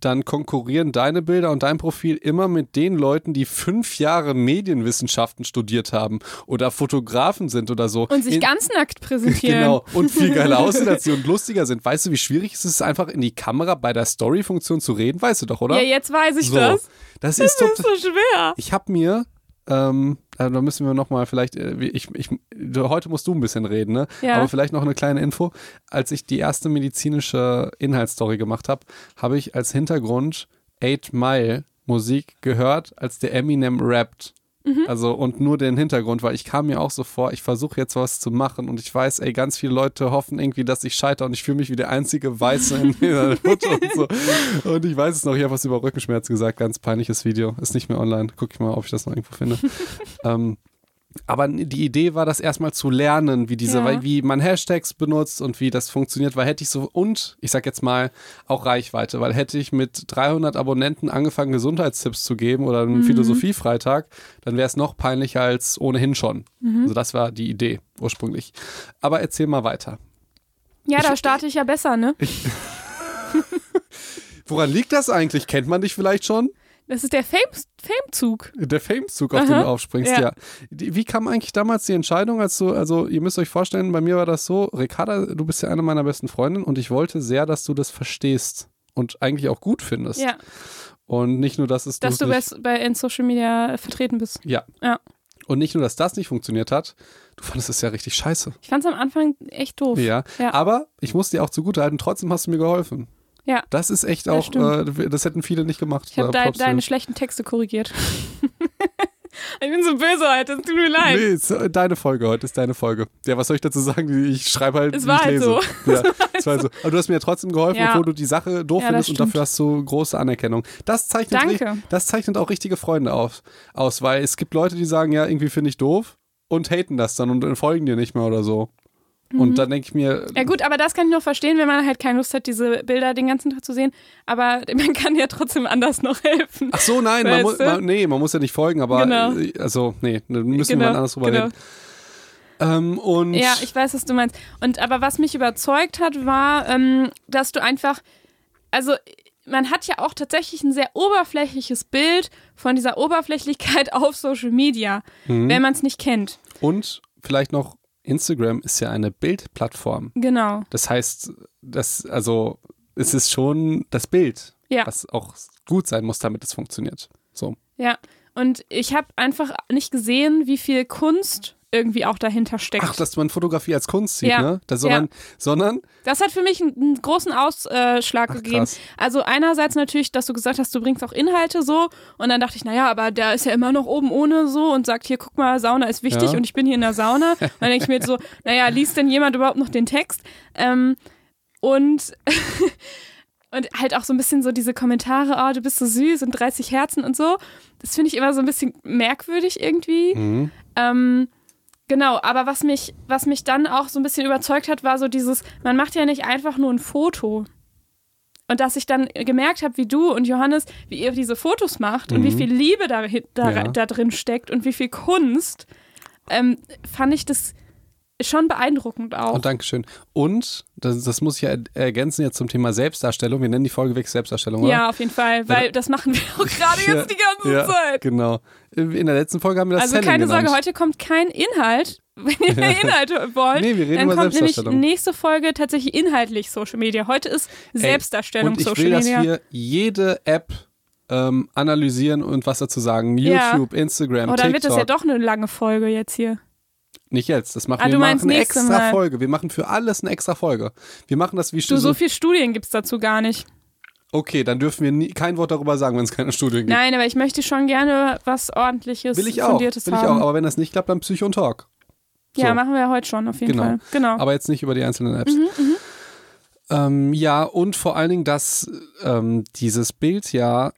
dann konkurrieren deine Bilder und dein Profil immer mit den Leuten, die fünf Jahre Medienwissenschaften studiert haben oder Fotografen sind oder so. Und sich In- ganz nackt präsentieren. Genau. Und viel geiler aussehen als sie und lustiger sind. Weißt du, wie schwierig es ist, einfach in die Kamera bei der Story-Funktion zu reden? Weißt du doch, oder? Ja, jetzt weiß ich so. das. Das ist Das ist total. so schwer. Ich habe mir, ähm, also da müssen wir nochmal vielleicht, äh, wie- ich, ich, heute musst du ein bisschen reden, ne? Ja. Aber vielleicht noch eine kleine Info. Als ich die erste medizinische Inhaltsstory gemacht habe, habe ich als Hintergrund 8 Mile Musik gehört, als der Eminem rappt. Mhm. Also und nur den Hintergrund, weil ich kam mir auch so vor, ich versuche jetzt was zu machen und ich weiß, ey, ganz viele Leute hoffen irgendwie, dass ich scheitere und ich fühle mich wie der einzige Weiße in der Hut und so. Und ich weiß es noch, ich habe was über Rückenschmerzen gesagt, ganz peinliches Video, ist nicht mehr online. Guck ich mal, ob ich das noch irgendwo finde. ähm, aber die Idee war, das erstmal zu lernen, wie diese, Ja. wie man Hashtags benutzt und wie das funktioniert, weil hätte ich so, und ich sag jetzt mal auch Reichweite, weil hätte ich mit 300 Abonnenten angefangen, Gesundheitstipps zu geben oder einen Philosophiefreitag, dann wäre es noch peinlicher als ohnehin schon. Also das war die Idee ursprünglich. Aber erzähl mal weiter. Ja, da starte ich ja besser, ne? Woran liegt das eigentlich? Kennt man dich vielleicht schon? Das ist der Fame- Fame-Zug. Der Famezug, auf den Aha. du aufspringst, ja. Ja. Wie kam eigentlich damals die Entscheidung, als du, also ihr müsst euch vorstellen, bei mir war das so, Ricarda, du bist ja eine meiner besten Freundinnen und ich wollte sehr, dass du das verstehst und eigentlich auch gut findest. ja, Und nicht nur, dass es dass du nicht, bei, bei in Social Media vertreten bist. ja. Ja. Und nicht nur, dass das nicht funktioniert hat, du fandest es ja richtig scheiße. Ich fand es am Anfang echt doof. Ja. Ja. Aber ich muss dir auch zugutehalten, trotzdem hast du mir geholfen. Ja. Das ist echt Das auch, stimmt. äh, das hätten viele nicht gemacht. Ich habe Äh, de deine schlechten Texte korrigiert. ich bin so böse heute, es tut mir leid. Nee, ist äh, deine Folge heute ist deine Folge. Ja, was soll ich dazu sagen? Ich schreibe halt, Es war ich halt lese. so. Ja, es war halt so. Aber du hast mir ja trotzdem geholfen, Ja. obwohl du die Sache doof Ja, findest das und dafür hast du große Anerkennung. Das zeichnet, Danke. das zeichnet auch richtige Freunde auf, aus, weil es gibt Leute, die sagen, ja, irgendwie finde ich doof und haten das dann und folgen dir nicht mehr oder so. Mhm. Und dann denke ich mir, Ja gut, aber das kann ich noch verstehen, wenn man halt keine Lust hat, diese Bilder den ganzen Tag zu sehen. Aber man kann ja trotzdem anders noch helfen. ach so, nein, man muss, man, nee, man muss ja nicht folgen, aber Genau. äh, also, nee, da müssen wir Genau, mal anders drüber genau. reden. Ähm, und Ja, ich weiß, was du meinst. Und aber was mich überzeugt hat, war, ähm, dass du einfach, also man hat ja auch tatsächlich ein sehr oberflächliches Bild von dieser Oberflächlichkeit auf Social Media, Mhm. wenn man es nicht kennt. und vielleicht noch, Instagram ist ja eine Bildplattform. Genau. Das heißt, das, also, es ist schon das Bild, Ja. was auch gut sein muss, damit es funktioniert. So. Ja. Und ich habe einfach nicht gesehen, wie viel Kunst irgendwie auch dahinter steckt. Ach, dass man Fotografie als Kunst sieht, Ja. ne? Das, sondern, sondern Das hat für mich einen, einen großen Ausschlag Ach, gegeben. krass. Also einerseits natürlich, dass du gesagt hast, du bringst auch Inhalte so und dann dachte ich, naja, aber der ist ja immer noch oben ohne so und sagt, hier, guck mal, Sauna ist wichtig Ja. und ich bin hier in der Sauna. Und dann denke ich mir so, naja, liest denn jemand überhaupt noch den Text? Ähm, und und halt auch so ein bisschen so diese Kommentare, oh, du bist so süß und 30 Herzen und so. Das finde ich immer so ein bisschen merkwürdig irgendwie. Mhm. Ähm, genau, aber was mich, was mich dann auch so ein bisschen überzeugt hat, war so dieses, man macht ja nicht einfach nur ein Foto. Und dass ich dann gemerkt habe, wie du und Johannes, wie ihr diese Fotos macht und wie viel Liebe da, da, Ja. da drin steckt und wie viel Kunst, ähm, fand ich das schon beeindruckend auch. Und Dankeschön. Und, das, das muss ich ja er- ergänzen jetzt zum Thema Selbstdarstellung. Wir nennen die Folge weg Selbstdarstellung, oder? ja, auf jeden Fall, weil das machen wir auch gerade jetzt die ganze ja, Zeit. Genau. In der letzten Folge haben wir das Also Selling keine genannt. Sorge, heute kommt kein Inhalt. Wenn ihr Inhalte wollt, Nee, wir reden dann über kommt nämlich nächste Folge tatsächlich inhaltlich Social Media. Heute ist Selbstdarstellung Und ich Social will, dass Media. wir jede App ähm, analysieren und was dazu sagen. Ja. YouTube, Instagram, Oh, dann wird TikTok. das ja doch eine lange Folge jetzt hier. Nicht jetzt, das machen Ah, wir. machen eine extra Mal. Folge. Wir machen für alles eine extra Folge. Wir machen das wie Du, so so viel Studien gibt es dazu gar nicht. Okay, dann dürfen wir nie, kein Wort darüber sagen, wenn es keine Studien gibt. Nein, aber ich möchte schon gerne was ordentliches, will ich auch. fundiertes Will ich haben. auch. Aber wenn das nicht klappt, dann Psycho und Talk. ja, so. machen wir heute schon auf jeden Genau. Fall. Genau. Aber jetzt nicht über die einzelnen Apps. Mhm, Ähm, ja, und vor allen Dingen, dass ähm, dieses Bild ja,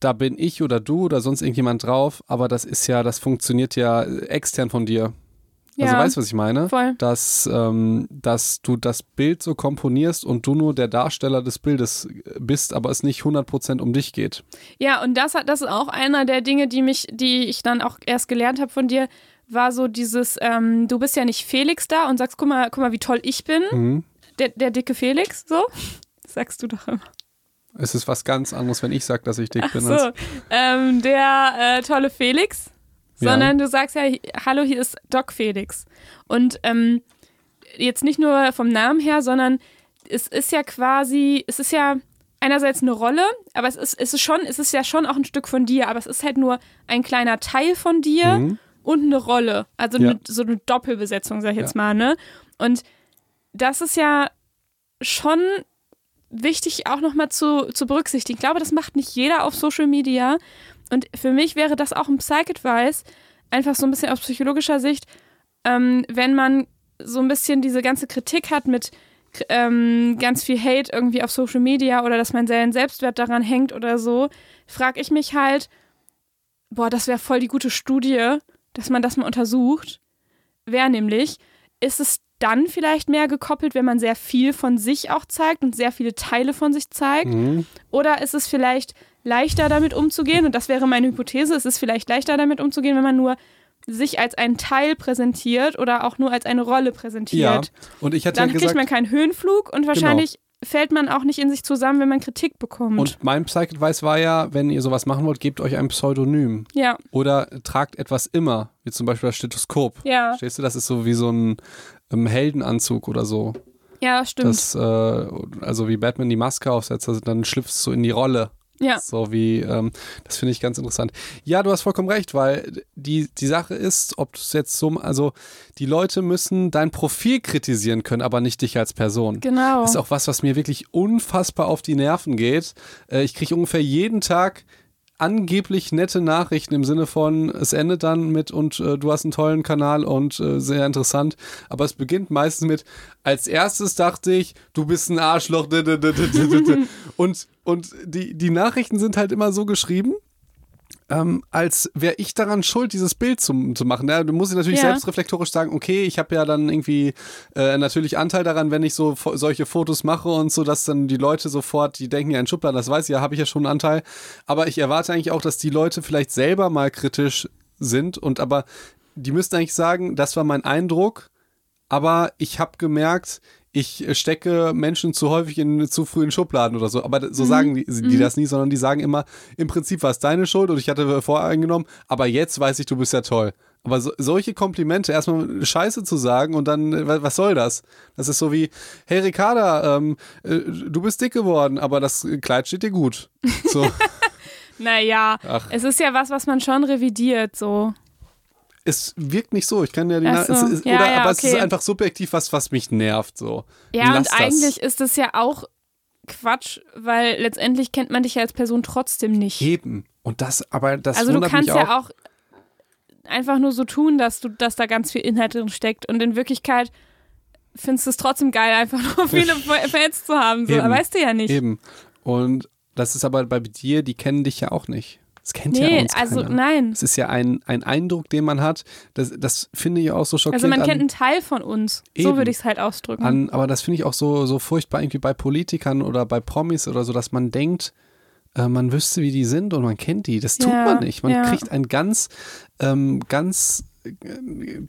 da bin ich oder du oder sonst irgendjemand drauf, aber das ist ja, das funktioniert ja extern von dir. Also ja, weißt du, was ich meine? voll. Dass, ähm, dass du das Bild so komponierst und du nur der Darsteller des Bildes bist, aber es nicht 100% um dich geht. Ja, und das, hat- das ist auch einer der Dinge, die mich, die ich dann auch erst gelernt habe von dir, war so dieses, ähm, du bist ja nicht Felix da und sagst, guck mal, guck mal, wie toll ich bin, Mhm. der, der dicke Felix, so. Das sagst du doch immer. Es ist was ganz anderes, wenn ich sage, dass ich dick Ach bin. so, als- ähm, der äh, tolle Felix, Ja. sondern du sagst ja, hallo, hier ist Doc Felix. Und ähm, jetzt nicht nur vom Namen her, sondern es ist ja quasi, es ist ja einerseits eine Rolle, aber es ist, es ist schon, es ist ja schon auch ein Stück von dir, aber es ist halt nur ein kleiner Teil von dir Mhm. und eine Rolle. Also Ja. eine, so eine Doppelbesetzung, sag ich jetzt Ja. mal, ne? Und das ist ja schon wichtig auch nochmal zu, zu berücksichtigen. Ich glaube, das macht nicht jeder auf Social Media. Und für mich wäre das auch ein Psych-Advice, einfach so ein bisschen aus psychologischer Sicht, ähm, wenn man so ein bisschen diese ganze Kritik hat mit ähm, ganz viel Hate irgendwie auf Social Media oder dass seinen Selbstwert daran hängt oder so, frage ich mich halt, boah, das wäre voll die gute Studie, dass man das mal untersucht. Wäre nämlich, ist es dann vielleicht mehr gekoppelt, wenn man sehr viel von sich auch zeigt und sehr viele Teile von sich zeigt? Mhm. Oder ist es vielleicht leichter damit umzugehen? Und das wäre meine Hypothese, es ist vielleicht leichter damit umzugehen, wenn man nur sich als einen Teil präsentiert oder auch nur als eine Rolle Ja, präsentiert. und ich hatte Dann ja kriegt gesagt, man keinen Höhenflug und wahrscheinlich fällt man auch nicht in sich zusammen, wenn man Kritik bekommt. und mein Psych-Advice war ja, wenn ihr sowas machen wollt, gebt euch ein Pseudonym. ja, Oder tragt etwas immer, wie zum Beispiel das Stethoskop. ja, Verstehst du, das ist so wie so ein ähm, Heldenanzug oder so. ja, stimmt. Das, äh, also wie Batman die Maske aufsetzt, also dann schlüpfst du in die Rolle. ja, So wie, ähm, das finde ich ganz interessant. Ja, du hast vollkommen recht, weil die, die Sache ist, ob du es jetzt so, also die Leute müssen dein Profil kritisieren können, aber nicht dich als Person. genau. Das ist auch was, was mir wirklich unfassbar auf die Nerven geht. Äh, ich kriege ungefähr jeden Tag angeblich nette Nachrichten im Sinne von, es endet dann mit und äh, du hast einen tollen Kanal und äh, sehr interessant. Aber es beginnt meistens mit, als erstes dachte ich, du bist ein Arschloch. und und die, die Nachrichten sind halt immer so geschrieben, ähm, als wäre ich daran schuld, dieses Bild zu, zu machen. Ja, du musst natürlich Ja. selbstreflektorisch sagen, okay, ich habe ja dann irgendwie äh, natürlich Anteil daran, wenn ich so solche Fotos mache und so, dass dann die Leute sofort, die denken ja in Schubladen, das weiß ich ja, habe ich ja schon einen Anteil. Aber ich erwarte eigentlich auch, dass die Leute vielleicht selber mal kritisch sind und aber die müssten eigentlich sagen, das war mein Eindruck, aber ich habe gemerkt, ich stecke Menschen zu häufig in zu frühen Schubladen oder so. Aber so sagen die, die das nie, sondern die sagen immer, im Prinzip war es deine Schuld und ich hatte voreingenommen, aber jetzt weiß ich, du bist ja toll. Aber so, solche Komplimente, erstmal Scheiße zu sagen und dann, wa- was soll das? Das ist so wie, hey Ricarda, ähm, äh, du bist dick geworden, aber das Kleid steht dir gut. So, naja, Ach. es ist ja was, was man schon revidiert, so. Es wirkt nicht so. Ich kann ja die, Ach so. es ist, Ja, oder, ja, aber es ist okay. einfach subjektiv was, was mich nervt. So. Ja, Lass und das. eigentlich ist es ja auch Quatsch, weil letztendlich kennt man dich ja als Person trotzdem nicht. Eben. Und das, aber das also du kannst auch. ja auch einfach nur so tun, dass du, dass da ganz viel Inhalt drin steckt und in Wirklichkeit findest du es trotzdem geil, einfach nur viele Fans zu haben. So. Eben. Weißt du ja nicht. Eben. Und das ist aber bei dir, die kennen dich ja auch nicht. Das kennt ja Nee, uns also keiner. nein. Es ist ja ein, ein Eindruck, den man hat. Das, das finde ich auch so schockierend. Also man kennt an, einen Teil von uns. Eben. So würde ich es halt ausdrücken. an, aber das finde ich auch so, so furchtbar irgendwie bei Politikern oder bei Promis oder so, dass man denkt, äh, man wüsste, wie die sind und man kennt die. Das tut Ja, man nicht. Man ja. kriegt ein ganz, ähm, ganz äh,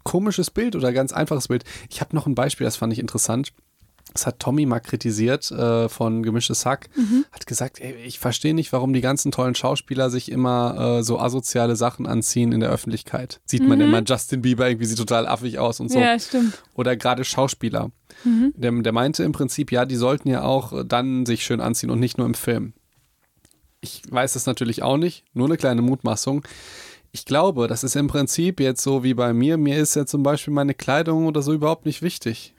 komisches Bild oder ganz einfaches Bild. Ich habe noch ein Beispiel, das fand ich interessant. Das hat Tommy mal kritisiert äh, von Gemischtes Hack. Mhm. Hat gesagt, ey, ich verstehe nicht, warum die ganzen tollen Schauspieler sich immer äh, so asoziale Sachen anziehen in der Öffentlichkeit. Sieht man immer, Justin Bieber irgendwie sieht total affig aus und so. Mhm. Ja, stimmt. Oder gerade Schauspieler. Der, der meinte im Prinzip, ja, die sollten ja auch dann sich schön anziehen und nicht nur im Film. Ich weiß es natürlich auch nicht, nur eine kleine Mutmaßung. Ich glaube, das ist im Prinzip jetzt so wie bei mir. Mir ist ja zum Beispiel meine Kleidung oder so überhaupt nicht wichtig.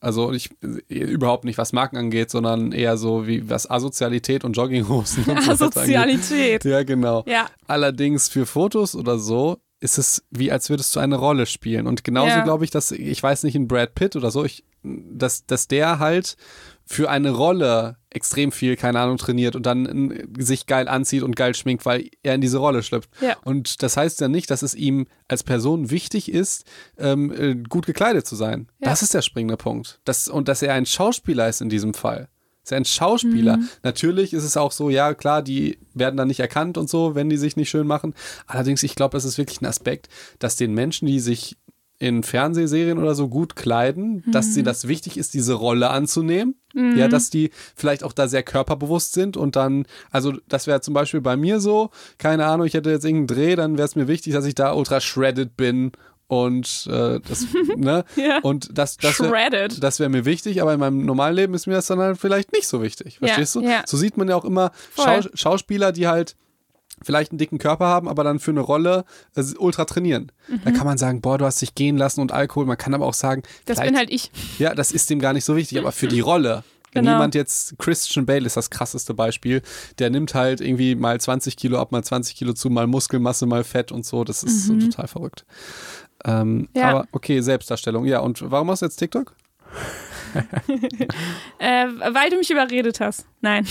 Also ich äh, überhaupt nicht, was Marken angeht, sondern eher so wie was Asozialität und Jogginghosen und so. Asozialität. Ja, genau. Ja. Allerdings für Fotos oder so ist es wie, als würdest du eine Rolle spielen. Und genauso Ja. glaube ich, dass, ich weiß nicht, in Brad Pitt oder so, ich, dass, dass der halt für eine Rolle extrem viel, keine Ahnung, trainiert und dann sich geil anzieht und geil schminkt, weil er in diese Rolle schlüpft. Ja. Und das heißt ja nicht, dass es ihm als Person wichtig ist, ähm, äh, gut gekleidet zu sein. Ja. Das ist der springende Punkt. Das, und dass er ein Schauspieler ist in diesem Fall. Ist er ein Schauspieler. Mhm. Natürlich ist es auch so, ja klar, die werden dann nicht erkannt und so, wenn die sich nicht schön machen. Allerdings, ich glaube, es ist wirklich ein Aspekt, dass den Menschen, die sich in Fernsehserien oder so gut kleiden, dass Mhm. sie das wichtig ist, diese Rolle anzunehmen. Ja, dass die vielleicht auch da sehr körperbewusst sind und dann, also das wäre zum Beispiel bei mir so, keine Ahnung, ich hätte jetzt irgendeinen Dreh, dann wäre es mir wichtig, dass ich da ultra shredded bin und äh, das, ne? Ja. Und das, das wäre wär mir wichtig, aber in meinem normalen Leben ist mir das dann halt vielleicht nicht so wichtig. Ja, Verstehst du? ja. So sieht man ja auch immer Voll. Schau Schauspieler, die halt vielleicht einen dicken Körper haben, aber dann für eine Rolle äh, ultra trainieren. Da kann man sagen, boah, du hast dich gehen lassen und Alkohol. Man kann aber auch sagen, Das bin halt ich. ja, das ist dem gar nicht so wichtig, aber für die Rolle Wenn Genau. jemand jetzt, Christian Bale ist das krasseste Beispiel, der nimmt halt irgendwie mal 20 Kilo ab, mal 20 Kilo zu, mal Muskelmasse, mal Fett und so. Das ist so total verrückt. Ähm, Ja. Aber okay, Selbstdarstellung. Ja, und warum machst du jetzt TikTok? Äh, weil du mich überredet hast. Nein.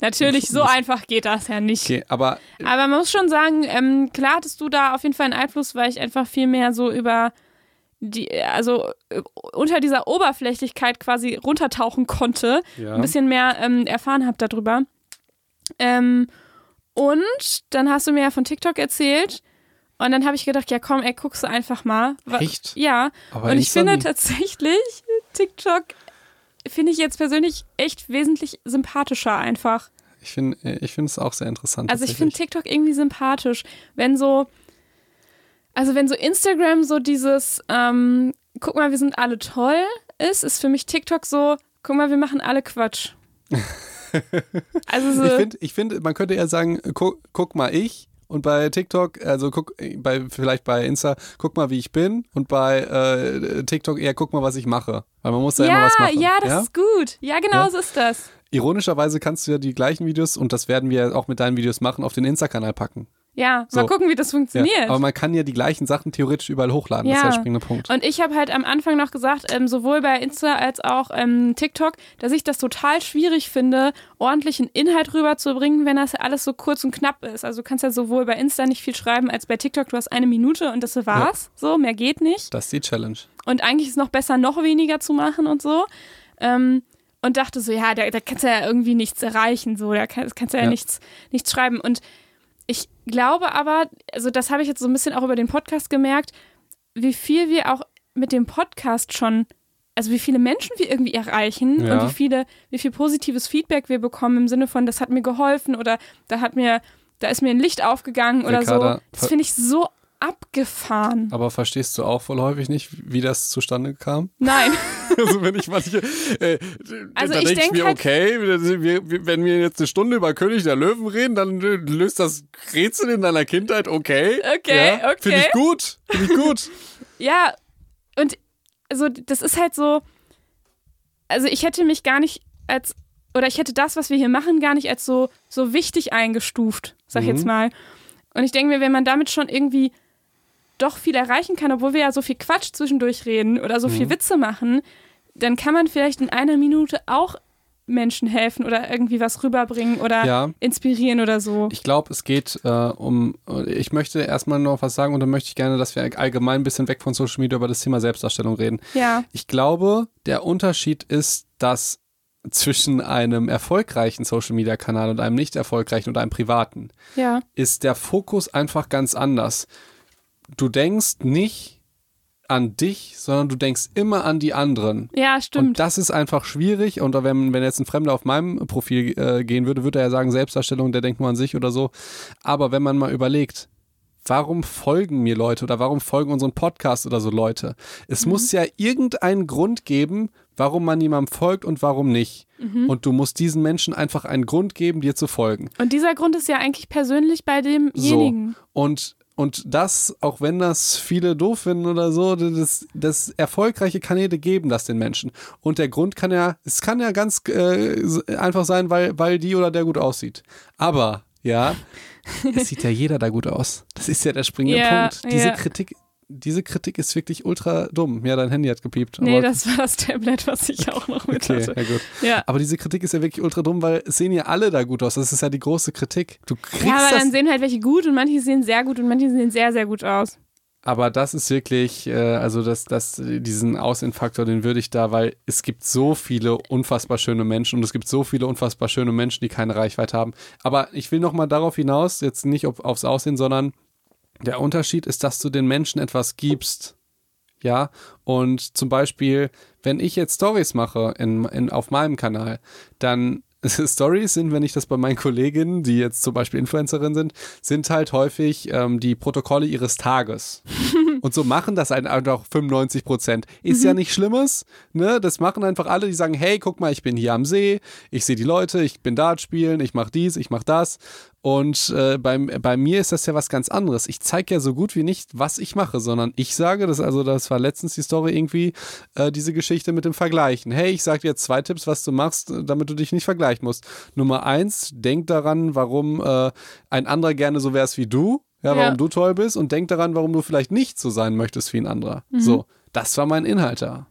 Natürlich, so einfach geht das ja nicht. Okay, aber Aber man muss schon sagen, ähm, klar hattest du da auf jeden Fall einen Einfluss, weil ich einfach viel mehr so über die, also äh, unter dieser Oberflächlichkeit quasi runtertauchen konnte, ja. ein bisschen mehr ähm, erfahren habe darüber. Ähm, und dann hast du mir ja von TikTok erzählt und dann habe ich gedacht, ja komm, ey, guckst du einfach mal. Echt? Ja, Aber und ich finde tatsächlich, TikTok finde ich jetzt persönlich echt wesentlich sympathischer einfach. Ich finde ich es auch sehr interessant. Also ich finde. TikTok irgendwie sympathisch, wenn so, also wenn so Instagram so dieses, ähm, guck mal, wir sind alle toll ist, ist für mich TikTok so, guck mal, wir machen alle Quatsch. also so, Ich finde, ich find, man könnte eher sagen, guck, guck mal ich und bei TikTok, also guck, bei, vielleicht bei Insta, guck mal, wie ich bin und bei äh, TikTok eher guck mal, was ich mache. Weil man muss da immer ja, was machen. ja, das ist gut. Ja, genau Ja? so ist das. Ironischerweise kannst du ja die gleichen Videos, und das werden wir auch mit deinen Videos machen, auf den Insta-Kanal packen. Ja, So. mal gucken, wie das funktioniert. Ja, aber man kann ja die gleichen Sachen theoretisch überall hochladen. Das ist Ja. der springende Punkt. Und ich habe halt am Anfang noch gesagt, ähm, sowohl bei Insta als auch ähm, TikTok, dass ich das total schwierig finde, ordentlichen Inhalt rüberzubringen, wenn das alles so kurz und knapp ist. Also du kannst ja sowohl bei Insta nicht viel schreiben als bei TikTok. Du hast eine Minute und das war's. So, mehr geht nicht. Das ist die Challenge. Und eigentlich ist es noch besser, noch weniger zu machen und so. Ähm, und dachte so, ja, da, da kannst du ja irgendwie nichts erreichen, so, da kann, kannst du ja, Ja. Nichts, nichts schreiben. Und ich glaube aber, also das habe ich jetzt so ein bisschen auch über den Podcast gemerkt, wie viel wir auch mit dem Podcast schon, also wie viele Menschen wir irgendwie erreichen Ja. und wie viele, wie viel positives Feedback wir bekommen im Sinne von, das hat mir geholfen oder da hat mir, da ist mir ein Licht aufgegangen oder Ricarda, so. Das finde ich so abgefahren. Aber verstehst du auch voll häufig nicht, wie das zustande kam? Nein. Also wenn ich manche, äh, Also da ich denk denk mir, halt- okay, wenn wir jetzt eine Stunde über König der Löwen reden, dann äh, löst das Rätsel in deiner Kindheit, okay. Okay, ja, okay. Finde ich gut, finde ich gut. Ja, und also das ist halt so, also ich hätte mich gar nicht als, oder ich hätte das, was wir hier machen, gar nicht als so, so wichtig eingestuft, sag ich Mhm. jetzt mal. Und ich denke mir, wenn man damit schon irgendwie doch viel erreichen kann, obwohl wir ja so viel Quatsch zwischendurch reden oder so Mhm. viel Witze machen, dann kann man vielleicht in einer Minute auch Menschen helfen oder irgendwie was rüberbringen oder Ja. inspirieren oder so. Ich glaube, es geht äh, um, ich möchte erstmal noch was sagen und dann möchte ich gerne, dass wir allgemein ein bisschen weg von Social Media über das Thema Selbstdarstellung reden. Ja, Ich glaube, der Unterschied ist, dass zwischen einem erfolgreichen Social Media Kanal und einem nicht erfolgreichen oder einem privaten ja, ist der Fokus einfach ganz anders. Du denkst nicht an dich, sondern du denkst immer an die anderen. ja, Und stimmt. das ist einfach schwierig. Und wenn, wenn jetzt ein Fremder auf meinem Profil äh, gehen würde, würde er ja sagen, Selbstdarstellung, der denkt nur an sich oder so. Aber wenn man mal überlegt, warum folgen mir Leute oder warum folgen unseren Podcast oder so Leute? Es muss ja irgendeinen Grund geben, warum man jemandem folgt und warum nicht. Und du musst diesen Menschen einfach einen Grund geben, dir zu folgen. Und dieser Grund ist ja eigentlich persönlich bei demjenigen. Und, und das, auch wenn das viele doof finden oder so, das, das erfolgreiche Kanäle geben das den Menschen. Und der Grund kann ja, es kann ja ganz äh, einfach sein, weil, weil die oder der gut aussieht. Aber, ja, es sieht ja jeder da gut aus. Das ist ja der springende Ja, Punkt. Diese ja. Kritik, diese Kritik ist wirklich ultra dumm. Ja, dein Handy hat gepiept. Nee, das war das Tablet, was ich auch noch mit Okay, hatte. ja gut. Ja. Aber diese Kritik ist ja wirklich ultra dumm, weil es sehen ja alle da gut aus. Das ist ja die große Kritik. Du kriegst Ja, aber dann sehen halt welche gut und manche sehen sehr gut und manche sehen sehr, sehr gut aus. Aber das ist wirklich, äh, also das, das, diesen Aussehen-Faktor, den würde ich da, weil es gibt so viele unfassbar schöne Menschen und es gibt so viele unfassbar schöne Menschen, die keine Reichweite haben. Aber ich will nochmal darauf hinaus, jetzt nicht auf, aufs Aussehen, sondern der Unterschied ist, dass du den Menschen etwas gibst. Ja, und zum Beispiel, wenn ich jetzt Stories mache in, in, auf meinem Kanal, dann Stories sind, wenn ich das bei meinen Kolleginnen, die jetzt zum Beispiel Influencerinnen sind, sind halt häufig ähm, die Protokolle ihres Tages. Und so machen das einfach 95 Prozent. Ist Mhm. ja nicht Schlimmes, ne? Das machen einfach alle, die sagen, hey, guck mal, ich bin hier am See, ich sehe die Leute, ich bin Dart spielen, ich mache dies, ich mache das. Und äh, beim, bei mir ist das ja was ganz anderes. Ich zeige ja so gut wie nicht, was ich mache, sondern ich sage, das also das war letztens die Story irgendwie, äh, diese Geschichte mit dem Vergleichen. Hey, ich sage dir zwei Tipps, was du machst, damit du dich nicht vergleichen musst. Nummer eins, denk daran, warum äh, ein anderer gerne so wär's wie du, ja, warum Ja. du toll bist und denk daran, warum du vielleicht nicht so sein möchtest wie ein anderer. Mhm. So, das war mein Inhalt da.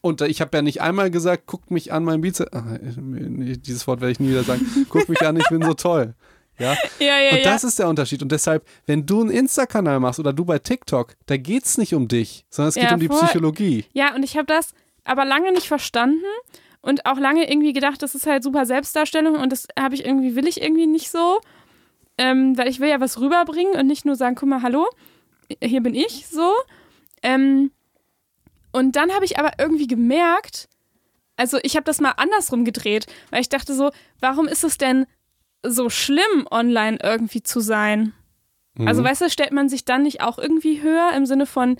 Und äh, ich habe ja nicht einmal gesagt, guck mich an, mein Bizeps. Ah, dieses Wort werde ich nie wieder sagen. Guck mich an, ich bin so toll. Ja, Ja, ja, und ja. das ist der Unterschied. Und deshalb, wenn du einen Insta-Kanal machst oder du bei TikTok, da geht es nicht um dich, sondern es geht um die voll. Psychologie. Ja, und ich habe das aber lange nicht verstanden und auch lange irgendwie gedacht, das ist halt super Selbstdarstellung und das habe ich irgendwie, will ich irgendwie nicht so. Ähm, weil ich will ja was rüberbringen und nicht nur sagen, guck mal, hallo, hier bin ich so. Ähm, und dann habe ich aber irgendwie gemerkt, also ich habe das mal andersrum gedreht, weil ich dachte so, warum ist es denn so schlimm, online irgendwie zu sein? Also, Mhm. weißt du, stellt man sich dann nicht auch irgendwie höher im Sinne von,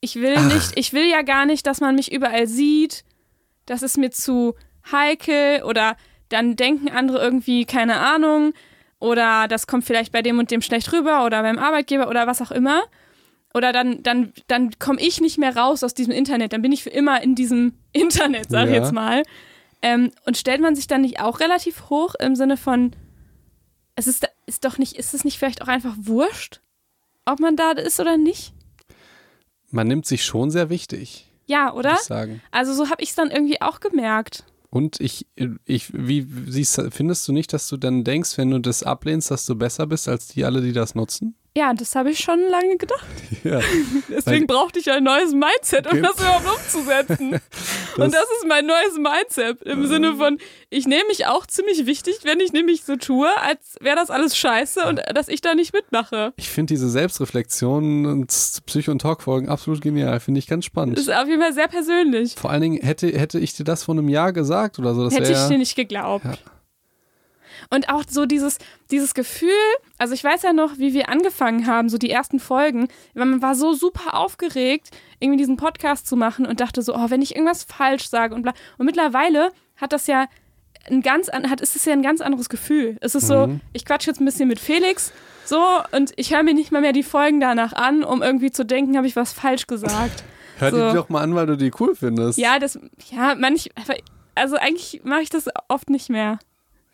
ich will Ach. nicht, ich will ja gar nicht, dass man mich überall sieht. Das ist mir zu heikel oder dann denken andere irgendwie, keine Ahnung, oder das kommt vielleicht bei dem und dem schlecht rüber oder beim Arbeitgeber oder was auch immer. Oder dann, dann, dann komme ich nicht mehr raus aus diesem Internet. Dann bin ich für immer in diesem Internet, sag ich Ja. jetzt mal. Ähm, und stellt man sich dann nicht auch relativ hoch im Sinne von, es ist, ist doch nicht, ist es nicht vielleicht auch einfach wurscht, ob man da ist oder nicht? Man nimmt sich schon sehr wichtig, Ja, oder? Also so habe ich es dann irgendwie auch gemerkt. Und ich, ich, wie siehst, findest du nicht, dass du dann denkst, wenn du das ablehnst, dass du besser bist als die alle, die das nutzen? Ja, das habe ich schon lange gedacht. Ja. Deswegen brauchte ich ein neues Mindset, um das überhaupt umzusetzen. Und das ist mein neues Mindset im Sinne von, ich nehme mich auch ziemlich wichtig, wenn ich nämlich so tue, als wäre das alles scheiße und dass ich da nicht mitmache. Ich finde diese Selbstreflexion und Psycho- und Talk-Folgen absolut genial. Finde ich ganz Das spannend. ist auf jeden Fall sehr persönlich. Vor allen Dingen hätte, hätte ich dir das vor einem Jahr gesagt oder so. Das Hätte ich dir nicht geglaubt. Ja. Und auch so dieses, dieses Gefühl, also ich weiß ja noch, wie wir angefangen haben, so die ersten Folgen, weil man war so super aufgeregt, irgendwie diesen Podcast zu machen und dachte so, oh, wenn ich irgendwas falsch sage und bla. Und mittlerweile hat das ja ein ganz, an- hat, ist es ja ein ganz anderes Gefühl. Es ist so, Mhm. ich quatsche jetzt ein bisschen mit Felix, so, und ich höre mir nicht mal mehr die Folgen danach an, um irgendwie zu denken, habe ich was falsch gesagt. Hör so. die doch mal an, weil du die cool findest. ja, das, ja, manch, also eigentlich mache ich das oft nicht mehr.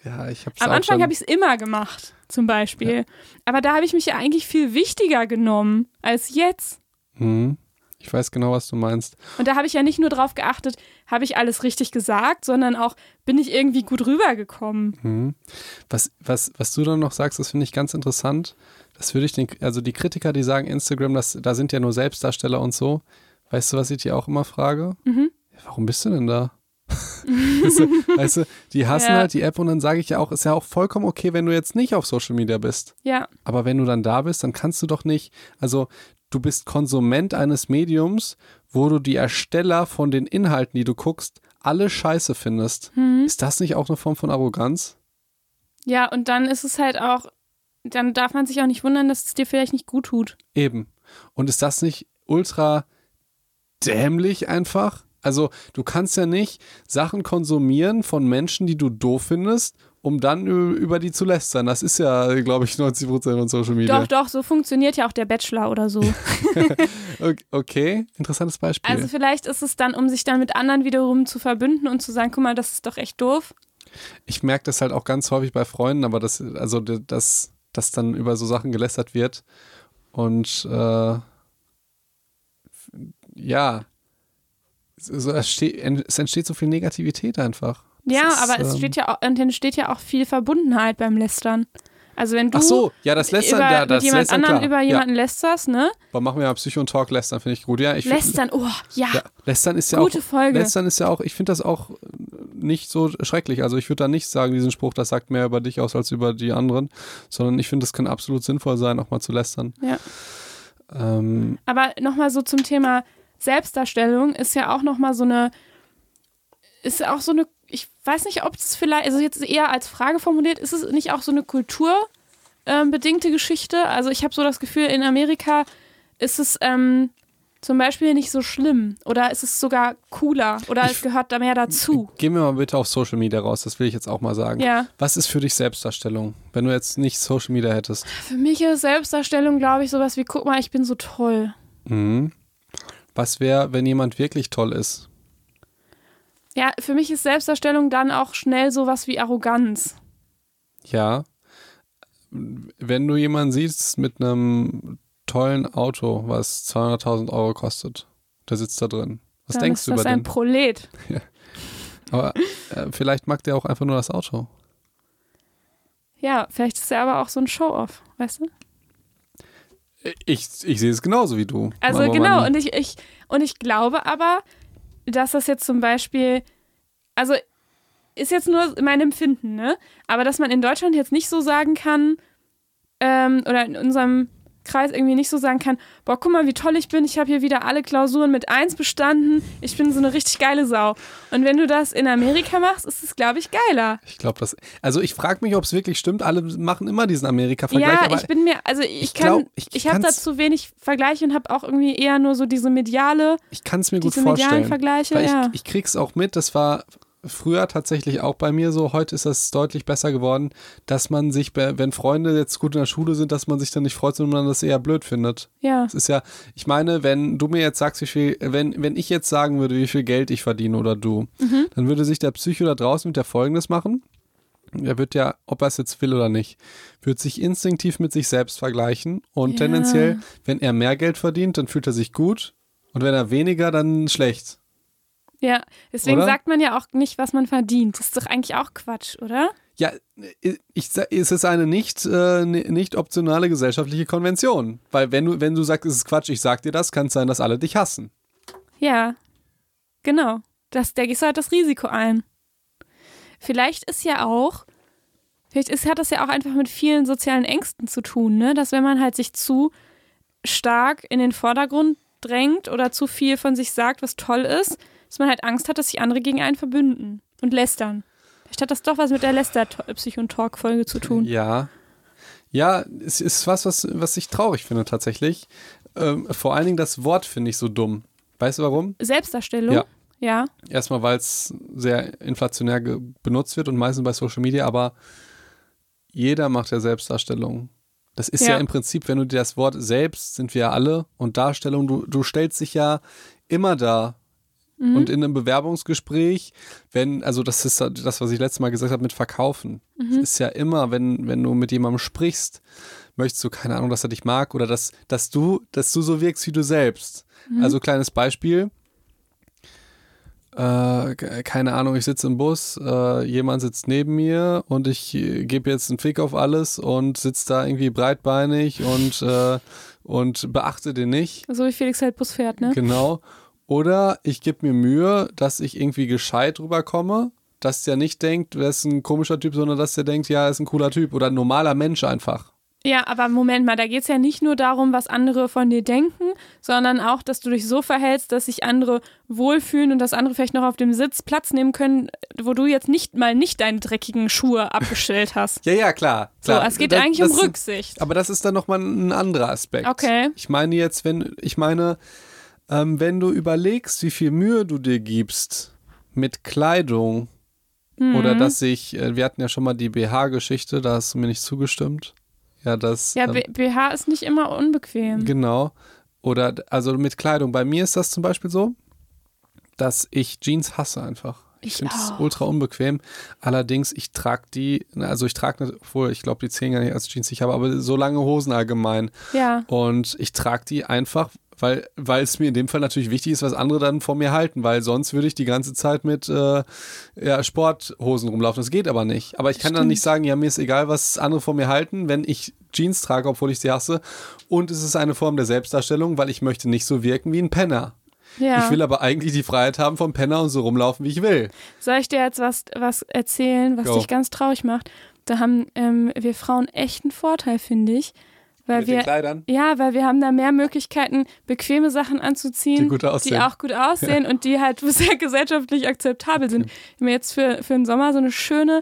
Ja, ich hab's Am Anfang habe ich es immer gemacht, zum Beispiel. Aber da habe ich mich ja eigentlich viel wichtiger genommen als jetzt. Mhm. Ich weiß genau, was du meinst. Und da habe ich ja nicht nur drauf geachtet, habe ich alles richtig gesagt, sondern auch, bin ich irgendwie gut rübergekommen. Mhm. Was, was, was du dann noch sagst, das finde ich ganz interessant. Das würde ich den, also die Kritiker, die sagen, Instagram, das, da sind ja nur Selbstdarsteller und so. Weißt du, was ich dir auch immer frage? Mhm. Ja, warum bist du denn da? weißt, du, die hassen Ja. halt die App und dann sage ich ja auch, ist ja auch vollkommen okay, wenn du jetzt nicht auf Social Media bist. Ja, Aber wenn du dann da bist, dann kannst du doch nicht, also du bist Konsument eines Mediums, wo du die Ersteller von den Inhalten, die du guckst, alle scheiße findest. Mhm. Ist das nicht auch eine Form von Arroganz? ja, und dann ist es halt auch, dann darf man sich auch nicht wundern, dass es dir vielleicht nicht gut tut. Eben. Und ist das nicht ultra dämlich einfach? Also du kannst ja nicht Sachen konsumieren von Menschen, die du doof findest, um dann über die zu lästern. Das ist ja, glaube ich, 90 Prozent von Social Media. Doch, doch, so funktioniert ja auch der Bachelor oder so. Ok- Okay, interessantes Beispiel. Also vielleicht ist es dann, um sich dann mit anderen wiederum zu verbünden und zu sagen, guck mal, das ist doch echt doof. ich merke das halt auch ganz häufig bei Freunden, aber das, also d- dass, dass dann über so Sachen gelästert wird. Und äh, ja, es, so, es, steht, es entsteht so viel Negativität einfach. Das Ja, ist, aber es ähm, steht ja auch, entsteht ja auch viel Verbundenheit beim Lästern. Also wenn du Ach so, ja, das Lästern, über, ja, das mit jemand Lästern, anderen klar. über ja, jemanden lästerst, ne? aber machen wir mal Psycho und Talk Lästern, finde ich gut. Ja, ich find- Lästern, oh, ja, Ja, Lästern ist ja gute auch, Folge. Lästern ist ja auch, ich finde das auch nicht so schrecklich. Also ich würde da nicht sagen, diesen Spruch, das sagt mehr über dich aus als über die anderen, sondern ich finde, es kann absolut sinnvoll sein, auch mal zu lästern. Ja. Ähm, Aber nochmal so zum Thema Selbstdarstellung ist ja auch nochmal so eine, ist auch so eine, ich weiß nicht, ob es vielleicht, also jetzt eher als Frage formuliert, ist es nicht auch so eine kulturbedingte Geschichte? Also ich habe so das Gefühl, in Amerika ist es, ähm, zum Beispiel nicht so schlimm? Oder ist es sogar cooler? Oder Ich- es gehört da mehr dazu? Gehen wir mal bitte auf Social Media raus, das will ich jetzt auch mal sagen. Ja. Was ist für dich Selbstdarstellung, wenn du jetzt nicht Social Media hättest? Für mich ist Selbstdarstellung, glaube ich, sowas wie, guck mal, ich bin so toll. Mhm. Was wäre, wenn jemand wirklich toll ist? Ja, für mich ist Selbstdarstellung dann auch schnell sowas wie Arroganz. Ja. Wenn du jemanden siehst mit einem tollen Auto, was 200.000 Euro kostet, der sitzt da drin. Was dann denkst ist du über das ein den? Prolet. Aber äh, vielleicht mag der auch einfach nur das Auto. Ja, vielleicht ist er aber auch so ein Show-Off, weißt du? Ich, ich sehe es genauso wie du. Also Aber genau, und ich, ich, und ich glaube aber, dass das jetzt zum Beispiel, also ist jetzt nur mein Empfinden, ne? Aber dass man in Deutschland jetzt nicht so sagen kann, ähm, oder in unserem Kreis irgendwie nicht so sagen kann, boah, guck mal, wie toll ich bin, ich habe hier wieder alle Klausuren mit eins bestanden, ich bin so eine richtig geile Sau. Und wenn du das in Amerika machst, ist es, glaube ich, geiler. Ich glaube, das. Also ich frage mich, ob es wirklich stimmt. Alle machen immer diesen Amerika-Vergleich. Ja, ich bin mir, also ich, ich kann, glaub, ich ich, habe dazu wenig Vergleiche und habe auch irgendwie eher nur so diese mediale, ich kann es mir gut vorstellen. Vergleiche, ja. ich, ich krieg's auch mit, das war früher tatsächlich auch bei mir so, heute ist das deutlich besser geworden, dass man sich, bei- wenn Freunde jetzt gut in der Schule sind, dass man sich dann nicht freut, sondern man das eher blöd findet. ja. Es ist ja, ich meine, wenn du mir jetzt sagst, wie viel, wenn, wenn ich jetzt sagen würde, wie viel Geld ich verdiene oder du, Mhm. dann würde sich der Psycho da draußen mit der Folgendes machen. Er wird ja, ob er es jetzt will oder nicht, wird sich instinktiv mit sich selbst vergleichen und Ja. tendenziell, wenn er mehr Geld verdient, dann fühlt er sich gut und wenn er weniger, dann schlecht. Ja, deswegen Oder? sagt man ja auch nicht, was man verdient. Das ist doch eigentlich auch Quatsch, oder? Ja, ich, es ist eine nicht, äh, ni- nicht optionale gesellschaftliche Konvention. Weil wenn du, wenn du sagst, es ist Quatsch, ich sag dir das, kann es sein, dass alle dich hassen. Ja, genau. Das, da gehst du halt das Risiko ein. Vielleicht ist ja auch, vielleicht ist, hat das ja auch einfach mit vielen sozialen Ängsten zu tun, ne? Dass wenn man halt sich zu stark in den Vordergrund drängt oder zu viel von sich sagt, was toll ist, dass man halt Angst hat, dass sich andere gegen einen verbünden und lästern. Vielleicht hat das doch was mit der Läster-Psych- und Talk-Folge zu tun. Ja. Ja, es ist was, was, was ich traurig finde tatsächlich. Ähm, vor allen Dingen das Wort finde ich so dumm. Weißt du warum? Selbstdarstellung? Ja. Ja. Erstmal, weil es sehr inflationär benutzt wird und meistens bei Social Media, aber jeder macht ja Selbstdarstellung. Das ist ja. Ja. im Prinzip, wenn du dir das Wort selbst sind wir ja alle und Darstellung, du, du stellst dich ja immer da. Mhm. Und in einem Bewerbungsgespräch, wenn, also das ist das, was ich letztes Mal gesagt habe mit Verkaufen. Mhm. Es ist ja immer, wenn, wenn du mit jemandem sprichst, möchtest du, keine Ahnung, dass er dich mag oder dass, dass du, dass du so wirkst wie du selbst. Mhm. Also kleines Beispiel. Äh, ke- keine Ahnung, ich sitze im Bus, äh, jemand sitzt neben mir und ich äh, gebe jetzt einen Fick auf alles und sitze da irgendwie breitbeinig und, äh, und beachte den nicht. So wie Felix halt Bus fährt, ne? Genau. Oder ich gebe mir Mühe, dass ich irgendwie gescheit rüberkomme, dass der nicht denkt, er ist ein komischer Typ, sondern dass der denkt, ja, er ist ein cooler Typ oder ein normaler Mensch einfach. Ja, aber Moment mal, da geht es ja nicht nur darum, was andere von dir denken, sondern auch, dass du dich so verhältst, dass sich andere wohlfühlen und dass andere vielleicht noch auf dem Sitz Platz nehmen können, wo du jetzt nicht mal nicht deine dreckigen Schuhe abgestellt hast. Ja, ja, klar. So, klar. es geht Das- eigentlich um das- Rücksicht. Aber das ist dann nochmal ein anderer Aspekt. Okay. Ich meine jetzt, wenn, ich meine, ähm, wenn du überlegst, wie viel Mühe du dir gibst mit Kleidung Mhm. oder dass ich, äh, wir hatten ja schon mal die BH-Geschichte, da hast du mir nicht zugestimmt. Ja, das. Ja, ähm, BH ist nicht immer unbequem. Genau. Oder also mit Kleidung. Bei mir ist das zum Beispiel so, dass ich Jeans hasse einfach. Ich Ich finde es ultra unbequem. Allerdings, ich trage die, also ich trage, nicht- obwohl ich glaube, die zählen gar nicht als Jeans, ich habe aber so lange Hosen allgemein. Ja. Und ich trage die einfach, weil, weil es mir in dem Fall natürlich wichtig ist, was andere dann vor mir halten, weil sonst würde ich die ganze Zeit mit äh, ja, Sporthosen rumlaufen. Das geht aber nicht. Aber ich kann dann Stimmt. nicht sagen, ja, mir ist egal, was andere vor mir halten, wenn ich Jeans trage, obwohl ich sie hasse. Und es ist eine Form der Selbstdarstellung, weil ich möchte nicht so wirken wie ein Penner. ja. Ich will aber eigentlich die Freiheit haben vom Penner und so rumlaufen, wie ich will. Soll ich dir jetzt was, was erzählen, was Go. dich ganz traurig macht? Da haben ähm, wir Frauen echt einen Vorteil, finde ich. Weil mit wir, den Kleidern. Ja, weil wir haben da mehr Möglichkeiten, bequeme Sachen anzuziehen, Die die auch gut aussehen und die halt sehr gesellschaftlich akzeptabel sind. Ich habe mir jetzt für, für den Sommer so eine schöne,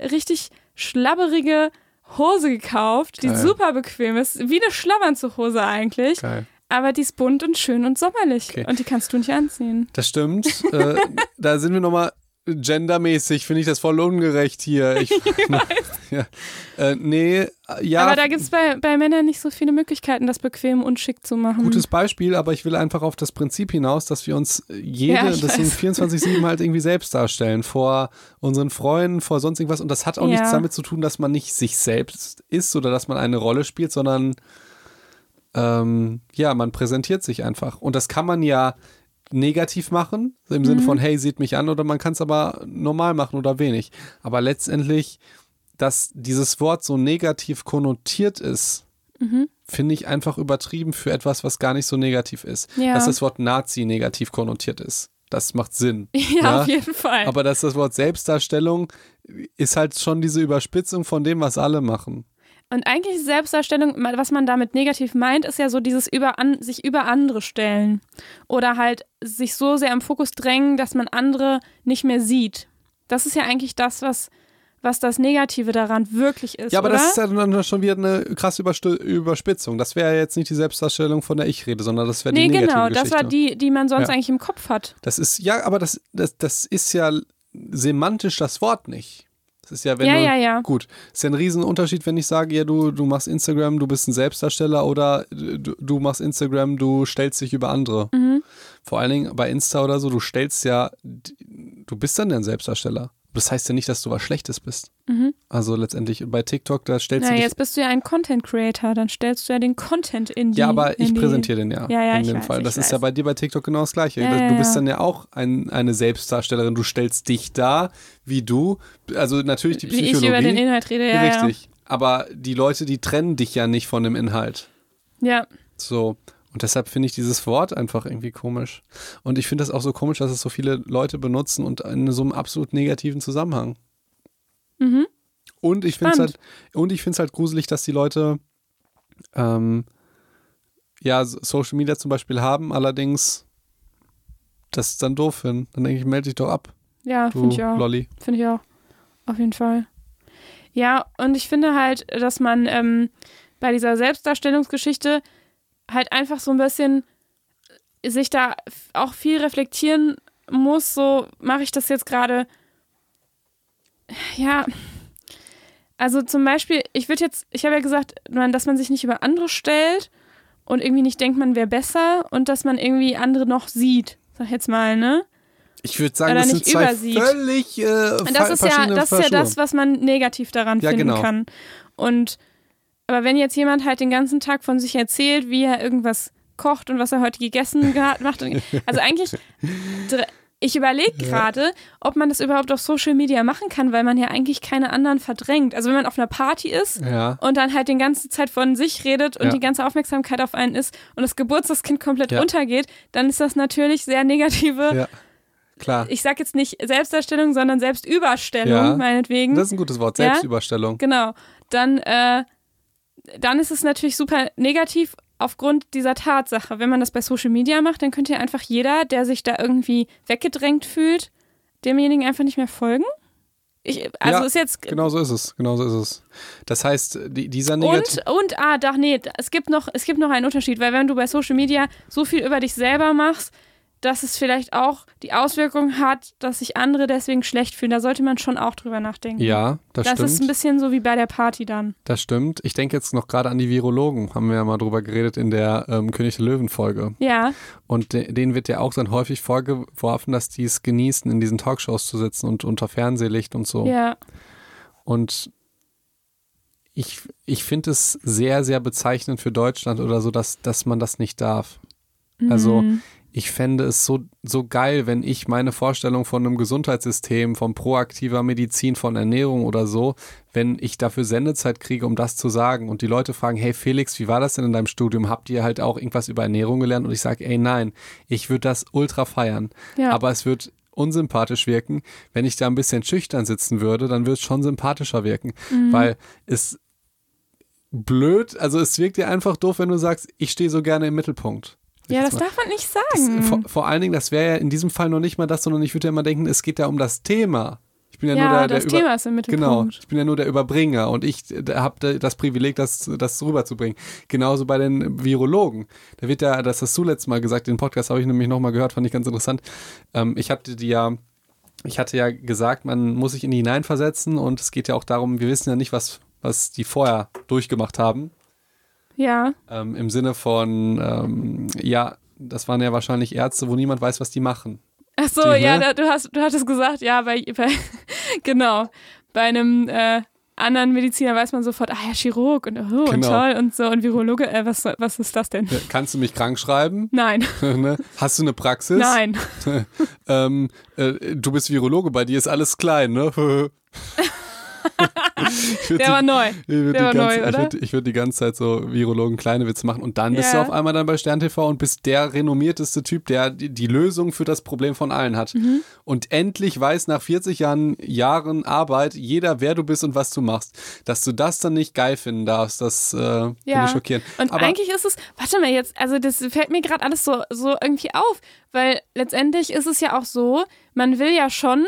richtig schlabberige Hose gekauft, die Geil. super bequem ist, wie eine Schlafanzughose eigentlich. Geil. aber die ist bunt und schön und sommerlich. Okay. Und die kannst du nicht anziehen. Das stimmt. äh, da sind wir nochmal gendermäßig, finde ich das voll ungerecht hier. Ich, ja. Äh, nee, ja. aber da gibt es bei, bei Männern nicht so viele Möglichkeiten, das bequem und schick zu machen. Gutes Beispiel, aber ich will einfach auf das Prinzip hinaus, dass wir uns jede, Ja, weiß. 24-7 halt irgendwie selbst darstellen. Vor unseren Freunden, vor sonst irgendwas. Und das hat auch Ja. nichts damit zu tun, dass man nicht sich selbst ist oder dass man eine Rolle spielt, sondern ähm, ja, man präsentiert sich einfach. Und das kann man ja negativ machen, im Sinne Mhm. von, hey, seht mich an, oder man kann es aber normal machen oder wenig. Aber letztendlich, dass dieses Wort so negativ konnotiert ist, Mhm. finde ich einfach übertrieben für etwas, was gar nicht so negativ ist. Ja. Dass das Wort Nazi negativ konnotiert ist. Das macht Sinn. ja, Ja, auf jeden Fall. Aber dass das Wort Selbstdarstellung ist halt schon diese Überspitzung von dem, was alle machen. Und eigentlich Selbstdarstellung, was man damit negativ meint, ist ja so dieses über an, sich über andere stellen. Oder halt sich so sehr im Fokus drängen, dass man andere nicht mehr sieht. Das ist ja eigentlich das, was, was das Negative daran wirklich ist. Ja, aber oder? das ist ja dann schon wieder eine krasse Überspitzung. Das wäre jetzt nicht die Selbstdarstellung, von der ich rede, sondern das wäre die Nee, negative genau, Geschichte. das war die, die man sonst Ja. eigentlich im Kopf hat. Das ist, ja, aber das, das, das ist ja semantisch das Wort nicht. Das ist ja, wenn Ja, du, ja, ja. Gut, ist ja ein Riesenunterschied, wenn ich sage, ja, du, du machst Instagram, du bist ein Selbstdarsteller oder du, du machst Instagram, du stellst dich über andere. Mhm. Vor allen Dingen bei Insta oder so, du stellst ja, du bist dann ja ein Selbstdarsteller. Das heißt ja nicht, dass du was Schlechtes bist. Mhm. Also letztendlich bei TikTok, da stellst Na, du dich. jetzt bist du ja ein Content Creator, dann stellst du ja den Content in die ja, aber ich präsentiere den ja, Ja, ja, in ich dem weiß, Fall. Das ist weiß. ja bei dir bei TikTok genau das Gleiche. Ja, du ja, bist ja. dann ja auch ein, eine Selbstdarstellerin. Du stellst dich dar, wie du. Also natürlich die Wie ich Psychologie. über den Inhalt rede, ja. Richtig. Aber die Leute, die trennen dich ja nicht von dem Inhalt. Ja. ja. So. Und deshalb finde ich dieses Wort einfach irgendwie komisch. Und ich finde das auch so komisch, dass es so viele Leute benutzen und in so einem absolut negativen Zusammenhang. Mhm. Und ich finde es halt, Spannend. und ich finde es halt gruselig, dass die Leute ähm, ja so- Social Media zum Beispiel haben, allerdings das dann doof finden. Dann denke ich, melde dich doch ab, Ja, finde ich auch. Lolli. Finde ich auch. Auf jeden Fall. Ja, und ich finde halt, dass man ähm, bei dieser Selbstdarstellungsgeschichte halt einfach so ein bisschen sich da auch viel reflektieren muss. So mache ich das jetzt gerade. Ja. Also zum Beispiel, ich würde jetzt, ich habe ja gesagt, dass man sich nicht über andere stellt und irgendwie nicht denkt, man wäre besser und dass man irgendwie andere noch sieht. Sag ich jetzt mal, ne? Ich würde sagen, Oder das sind zwei übersieht. völlig äh, Und das ist ja, das ist ja das, was man negativ daran Ja, finden genau. kann. Und aber wenn jetzt jemand halt den ganzen Tag von sich erzählt, wie er irgendwas kocht und was er heute gegessen geha- macht, also eigentlich, ich überlege gerade, ob man das überhaupt auf Social Media machen kann, weil man ja eigentlich keine anderen verdrängt. Also wenn man auf einer Party ist Ja, und dann halt die ganze Zeit von sich redet und Ja. die ganze Aufmerksamkeit auf einen ist und das Geburtstagskind komplett Ja. untergeht, dann ist das natürlich sehr negative ja, klar. ich sag jetzt nicht Selbstdarstellung, sondern Selbstüberstellung, meinetwegen. Das ist ein gutes Wort? Selbstüberstellung. genau. Dann, äh, dann ist es natürlich super negativ aufgrund dieser Tatsache. Wenn man das bei Social Media macht, dann könnte ja einfach jeder, der sich da irgendwie weggedrängt fühlt, demjenigen einfach nicht mehr folgen. Ich, also Ja, ist jetzt. Genau so ist es, genau so ist es. Das heißt, die, dieser negativ... Und, und, ah, doch, nee, es gibt, noch, es gibt noch einen Unterschied, weil wenn du bei Social Media so viel über dich selber machst, dass es vielleicht auch die Auswirkung hat, dass sich andere deswegen schlecht fühlen. Da sollte man schon auch drüber nachdenken. Ja, das, Das stimmt. ist ein bisschen so wie bei der Party dann. Das stimmt. Ich denke jetzt noch gerade an die Virologen, haben wir ja mal drüber geredet in der ähm, König der Löwen-Folge. Ja, Und de denen wird ja auch dann häufig vorgeworfen, dass die es genießen, in diesen Talkshows zu sitzen und unter Fernsehlicht und so. ja. Und ich, ich finde es sehr, sehr bezeichnend für Deutschland oder so, dass, dass man das nicht darf. Also Mhm. Ich fände es so, so geil, wenn ich meine Vorstellung von einem Gesundheitssystem, von proaktiver Medizin, von Ernährung oder so, wenn ich dafür Sendezeit kriege, um das zu sagen und die Leute fragen, hey Felix, wie war das denn in deinem Studium? Habt ihr halt auch irgendwas über Ernährung gelernt? Und ich sage, ey nein, ich würde das ultra feiern. Ja. Aber es wird unsympathisch wirken. Wenn ich da ein bisschen schüchtern sitzen würde, dann wird es schon sympathischer wirken. Mhm. Weil es blöd, also es wirkt dir einfach doof, wenn du sagst, ich stehe so gerne im Mittelpunkt. Ja, das mal. darf man nicht Das, sagen. vor, vor allen Dingen, das wäre ja in diesem Fall noch nicht mal das, sondern ich würde ja immer denken, es geht ja um das Thema. Ich bin ja, Ja, nur der, das der über Thema ist im Genau, ich bin ja nur der Überbringer und ich habe das Privileg, das, das rüberzubringen. Genauso bei den Virologen. Da wird ja, das hast du letztes Mal gesagt, den Podcast habe ich nämlich nochmal gehört, fand ich ganz interessant. Ähm, ich hatte die ja, ich hatte ja gesagt, man muss sich in die hineinversetzen und es geht ja auch darum, wir wissen ja nicht, was, was die vorher durchgemacht haben. Ja, Ähm, Im Sinne von, ähm, ja, das waren ja wahrscheinlich Ärzte, wo niemand weiß, was die machen. ach so, Die, ja, ne? da, du hast, du hattest gesagt, ja, bei, bei genau, bei einem äh, anderen Mediziner weiß man sofort, ah ja, Chirurg und oh, und Genau. toll und so und Virologe, äh, was, was ist das denn? Kannst du mich krank schreiben? Nein, Ne? Hast du eine Praxis? nein. ähm, äh, du bist Virologe, bei dir ist alles klein, ne? Ich Der die- war neu. ich der war ganze, neu, Ich oder? würde würd die ganze Zeit so Virologen kleine Witze machen und dann bist du Ja. auf einmal dann bei Stern TV und bist der renommierteste Typ, der die, die Lösung für das Problem von allen hat. Mhm. Und endlich weiß nach 40 Jahren, Jahren Arbeit jeder, wer du bist und was du machst. Dass du das dann nicht geil finden darfst, das äh, finde Ja. ich schockierend. Und Aber eigentlich ist es, warte mal jetzt, also das fällt mir gerade alles so, so irgendwie auf, weil letztendlich ist es ja auch so, man will ja schon,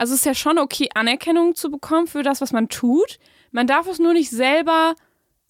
also es ist ja schon okay, Anerkennung zu bekommen für das, was man tut. Man darf es nur nicht selber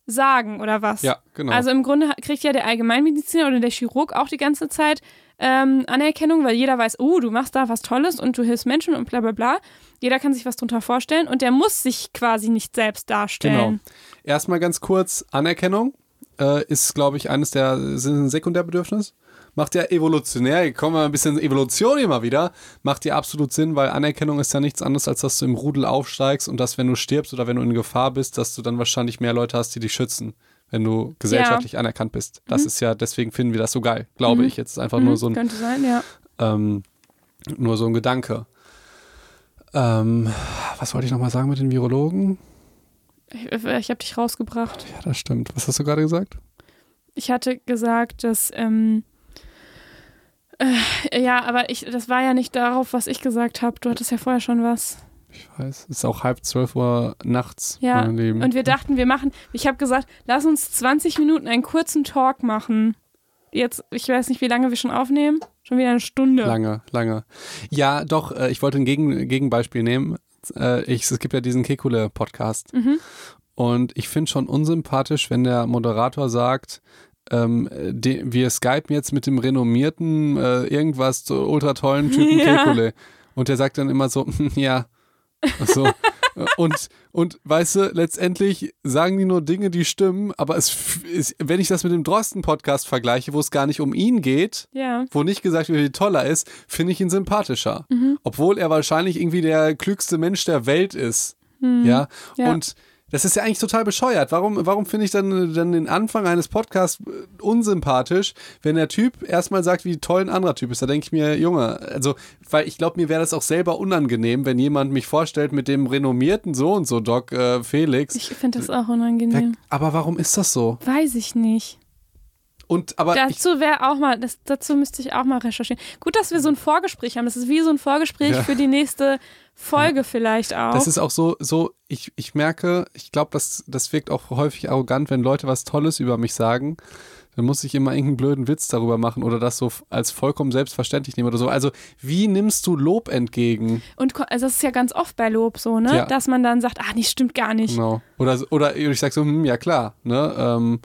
sagen oder was. ja, genau. Also im Grunde kriegt ja der Allgemeinmediziner oder der Chirurg auch die ganze Zeit ähm, Anerkennung, weil jeder weiß, oh, du machst da was Tolles und du hilfst Menschen und bla bla bla. Jeder kann sich was drunter vorstellen und der muss sich quasi nicht selbst Genau. darstellen. Erstmal ganz kurz, Anerkennung äh, ist, glaube ich, eines der sind ein Sekundärbedürfnis. Macht ja evolutionär, kommen wir ein bisschen Evolution immer wieder, macht ja absolut Sinn, weil Anerkennung ist ja nichts anderes, als dass du im Rudel aufsteigst und dass, wenn du stirbst oder wenn du in Gefahr bist, dass du dann wahrscheinlich mehr Leute hast, die dich schützen, wenn du gesellschaftlich anerkannt bist. Das ist ja, deswegen finden wir das so geil, glaube Mhm. ich. Jetzt ist einfach nur Mhm, so ein Könnte sein, ja. ähm, nur so ein Gedanke. Ähm, was wollte ich nochmal sagen mit den Virologen? Ich, ich habe dich rausgebracht. Ja, das stimmt. Was hast du gerade gesagt? Ich hatte gesagt, dass ähm, äh, ja, aber ich, das war ja nicht darauf, was ich gesagt habe. Du hattest ja vorher schon was. Ich weiß, es ist auch halb zwölf Uhr nachts, Ja, mein Leben. Und wir dachten, wir machen. Ich habe gesagt, lass uns 20 Minuten einen kurzen Talk machen. Jetzt, ich weiß nicht, wie lange wir schon aufnehmen. Schon wieder eine Stunde. Lange, lange. Ja, doch, äh, ich wollte ein Gegen Gegenbeispiel nehmen. Äh, ich, es gibt ja diesen Kekule-Podcast. Mhm. Und ich finde schon unsympathisch, wenn der Moderator sagt, ähm, de, wir skypen jetzt mit dem renommierten, äh, irgendwas, so ultra tollen Typen Ja. Kekule. Und der sagt dann immer so, ja, so. und, und weißt du, letztendlich sagen die nur Dinge, die stimmen, aber es ist, wenn ich das mit dem Drosten-Podcast vergleiche, wo es gar nicht um ihn geht, Ja. wo nicht gesagt wird, wie toll er ist, finde ich ihn sympathischer. Mhm. Obwohl er wahrscheinlich irgendwie der klügste Mensch der Welt ist. Mhm. Ja? Ja. Und das ist ja eigentlich total bescheuert. Warum, warum finde ich dann, dann den Anfang eines Podcasts äh, unsympathisch, wenn der Typ erstmal sagt, wie toll ein anderer Typ ist? Da denke ich mir, Junge, also, weil ich glaube, mir wäre das auch selber unangenehm, wenn jemand mich vorstellt mit dem renommierten so und so Doc äh, Felix. Ich finde das auch unangenehm. aber warum ist das so? Weiß ich nicht. Und aber Dazu wäre auch mal, das, dazu müsste ich auch mal recherchieren. Gut, dass wir so ein Vorgespräch haben. Das ist wie so ein Vorgespräch Ja. für die nächste Folge vielleicht auch. Das ist auch so, so ich, ich merke, ich glaube, das, das wirkt auch häufig arrogant, wenn Leute was Tolles über mich sagen. Dann muss ich immer irgendeinen blöden Witz darüber machen oder das so als vollkommen selbstverständlich nehmen oder so. Also, wie nimmst du Lob entgegen? Und also das ist ja ganz oft bei Lob so, ne? Ja. Dass man dann sagt, ah, nee, stimmt gar nicht. Genau. Oder, oder ich sag so, hm, ja klar, ne? Ähm,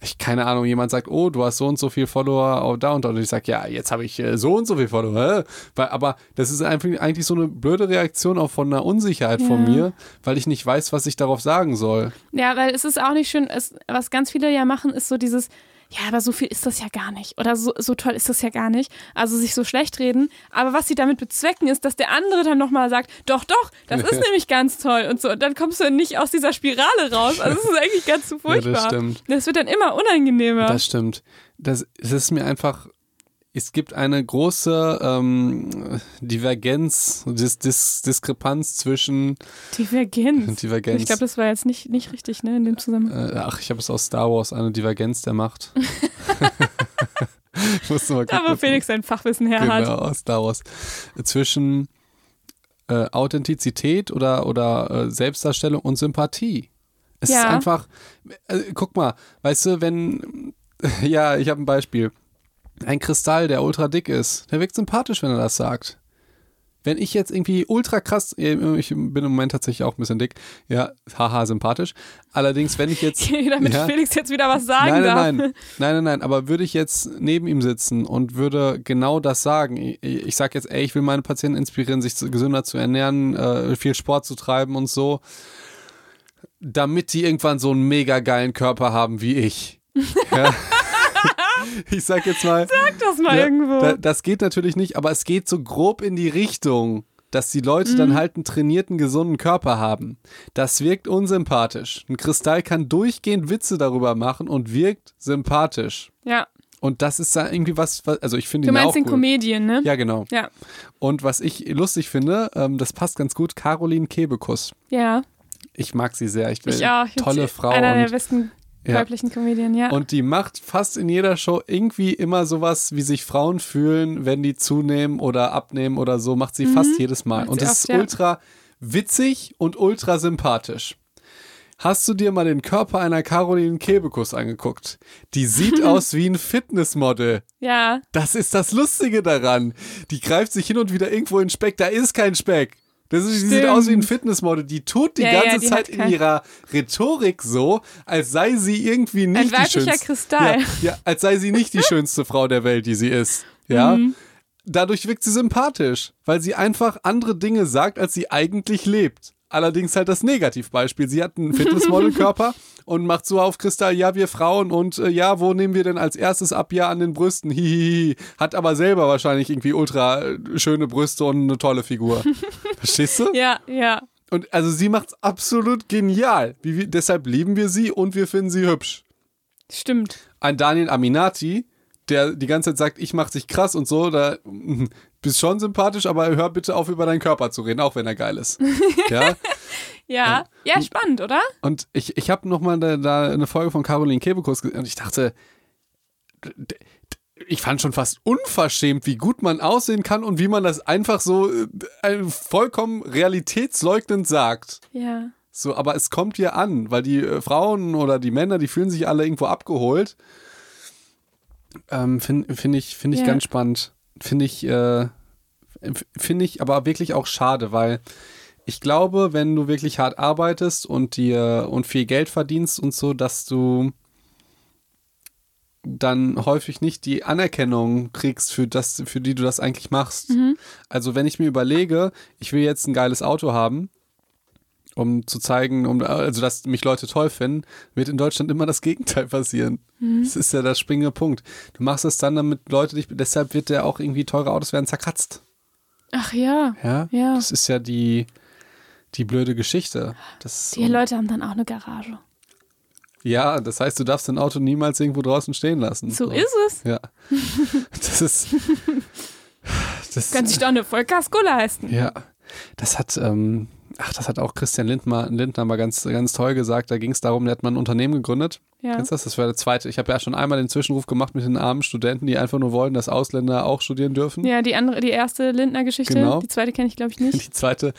ich, keine Ahnung, jemand sagt, oh, du hast so und so viel Follower auf da und da. Und ich sag, ja, jetzt habe ich äh, so und so viel Follower. Weil, aber das ist einfach eigentlich so eine blöde Reaktion auch von einer Unsicherheit von Ja. mir, weil ich nicht weiß, was ich darauf sagen soll. Ja, weil es ist auch nicht schön, es, was ganz viele ja machen, ist so dieses, ja, aber so viel ist das ja gar nicht. Oder so, so toll ist das ja gar nicht. Also sich so schlecht reden. Aber was sie damit bezwecken, ist, dass der andere dann nochmal sagt, doch, doch, das ist nämlich ganz toll und so. Und dann kommst du nicht aus dieser Spirale raus. Also es ist eigentlich ganz so furchtbar. Ja, das stimmt. Das wird dann immer unangenehmer. Das stimmt. Das, es ist mir einfach, es gibt eine große ähm, Divergenz, Dis, Dis, Diskrepanz zwischen Divergenz. Divergenz. Ich glaube, das war jetzt nicht, nicht richtig, ne, in dem Zusammenhang. äh, ach, ich habe es aus Star Wars, eine Divergenz der Macht. ich musste mal gucken. wo Felix sein Fachwissen her genau, hat. aus Star Wars. Zwischen äh, Authentizität oder, oder äh, Selbstdarstellung und Sympathie. Es Ja. ist einfach, äh, guck mal, weißt du, wenn, ja, ich habe ein Beispiel. Ein Kristall, der ultra dick ist, der wirkt sympathisch, wenn er das sagt. wenn ich jetzt irgendwie ultra krass, ich bin im Moment tatsächlich auch ein bisschen dick, ja, haha, sympathisch. Allerdings, wenn ich jetzt. Damit ja, Felix jetzt wieder was sagen nein, nein, darf. nein, nein, nein, nein, aber würde ich jetzt neben ihm sitzen und würde genau das sagen, ich, ich sag jetzt, ey, ich will meine Patienten inspirieren, sich gesünder zu ernähren, äh, viel Sport zu treiben und so, damit die irgendwann so einen mega geilen Körper haben wie ich. Ja. ich sag jetzt mal. Sag das mal ja, irgendwo. da, das geht natürlich nicht, aber es geht so grob in die Richtung, dass die Leute Mhm. dann halt einen trainierten, gesunden Körper haben. Das wirkt unsympathisch. Ein Kristall kann durchgehend Witze darüber machen und wirkt sympathisch. ja. Und das ist da irgendwie was, was also ich finde Du ihn meinst auch den cool. Comedian, ne? Ja, genau. Ja. Und was ich lustig finde, ähm, das passt ganz gut, Caroline Kebekus. Ja. Ich mag sie sehr. Ich, Ich auch. Tolle Frau. Einer der besten Ja. weiblichen Comedian, ja. und die macht fast in jeder Show irgendwie immer sowas, wie sich Frauen fühlen, wenn die zunehmen oder abnehmen oder so, macht sie fast jedes Mal. Mhm. Macht Und das oft, ist ja. ultra witzig und ultra sympathisch. Hast du dir mal den Körper einer Caroline Kebekus angeguckt? Die sieht aus wie ein Fitnessmodel. ja. Das ist das Lustige daran. Die greift sich hin und wieder irgendwo in Speck. Da ist kein Speck. Das ist, die sieht aus wie ein Fitnessmodel. Die tut die Ja, ja, ganze die Zeit in ihrer Rhetorik so, als sei sie irgendwie nicht Ein die weiblicher schönste. Kristall. Ja, ja, als sei sie nicht die schönste Frau der Welt, die sie ist. Ja. Mhm. Dadurch wirkt sie sympathisch, weil sie einfach andere Dinge sagt, als sie eigentlich lebt. Allerdings halt das Negativbeispiel. Sie hat einen Fitnessmodelkörper und macht so auf Kristall, ja, wir Frauen und äh, ja, wo nehmen wir denn als erstes ab? Ja, an den Brüsten. Hihihi. Hat aber selber wahrscheinlich irgendwie ultra äh, schöne Brüste und eine tolle Figur. Verstehst du? Ja, ja. Und also sie macht's absolut genial. Wie, wir- deshalb lieben wir sie und wir finden sie hübsch. Stimmt. Ein Daniel Aminati, der die ganze Zeit sagt, ich mach dich krass und so, da bist schon sympathisch, aber hör bitte auf, über deinen Körper zu reden, auch wenn er geil ist. ja. Ja. Ja, spannend, oder? Und ich, ich habe nochmal da, da eine Folge von Caroline Kebekus gesehen und ich dachte, ich fand schon fast unverschämt, wie gut man aussehen kann und wie man das einfach so äh, vollkommen realitätsleugnend sagt. Ja. So, aber es kommt dir an, weil die äh, Frauen oder die Männer, die fühlen sich alle irgendwo abgeholt. Ähm, Finde find ich, find ich Ja. ganz spannend. Finde ich, äh, finde ich aber wirklich auch schade, weil ich glaube, wenn du wirklich hart arbeitest und dir und viel Geld verdienst und so, dass du dann häufig nicht die Anerkennung kriegst, für, das, für die du das eigentlich machst. Also wenn ich mir überlege, ich will jetzt ein geiles Auto haben, um zu zeigen, um, also dass mich Leute toll finden, wird in Deutschland immer das Gegenteil passieren. Das ist ja der springende Punkt. Du machst es dann, damit Leute dich, deshalb wird der auch irgendwie teure Autos werden zerkratzt. Ach ja. Ja, Ja. das ist ja die, die blöde Geschichte. Das, Die Leute haben dann auch eine Garage. ja, das heißt, du darfst dein Auto niemals irgendwo draußen stehen lassen. So ist es. Ja. Das ist. Das, Kann sich doch eine Vollkasko leisten. Ja, das hat, ähm, ach, das hat auch Christian Lindner, Lindner mal ganz, ganz toll gesagt. Da ging es darum, der hat mal ein Unternehmen gegründet. Ja. Kennst du das? Das war der zweite. Ich habe ja schon einmal den Zwischenruf gemacht mit den armen Studenten, die einfach nur wollen, dass Ausländer auch studieren dürfen. Ja, die andere, die erste Lindner-Geschichte. Genau. Die zweite kenne ich, glaube ich, nicht. Die zweite,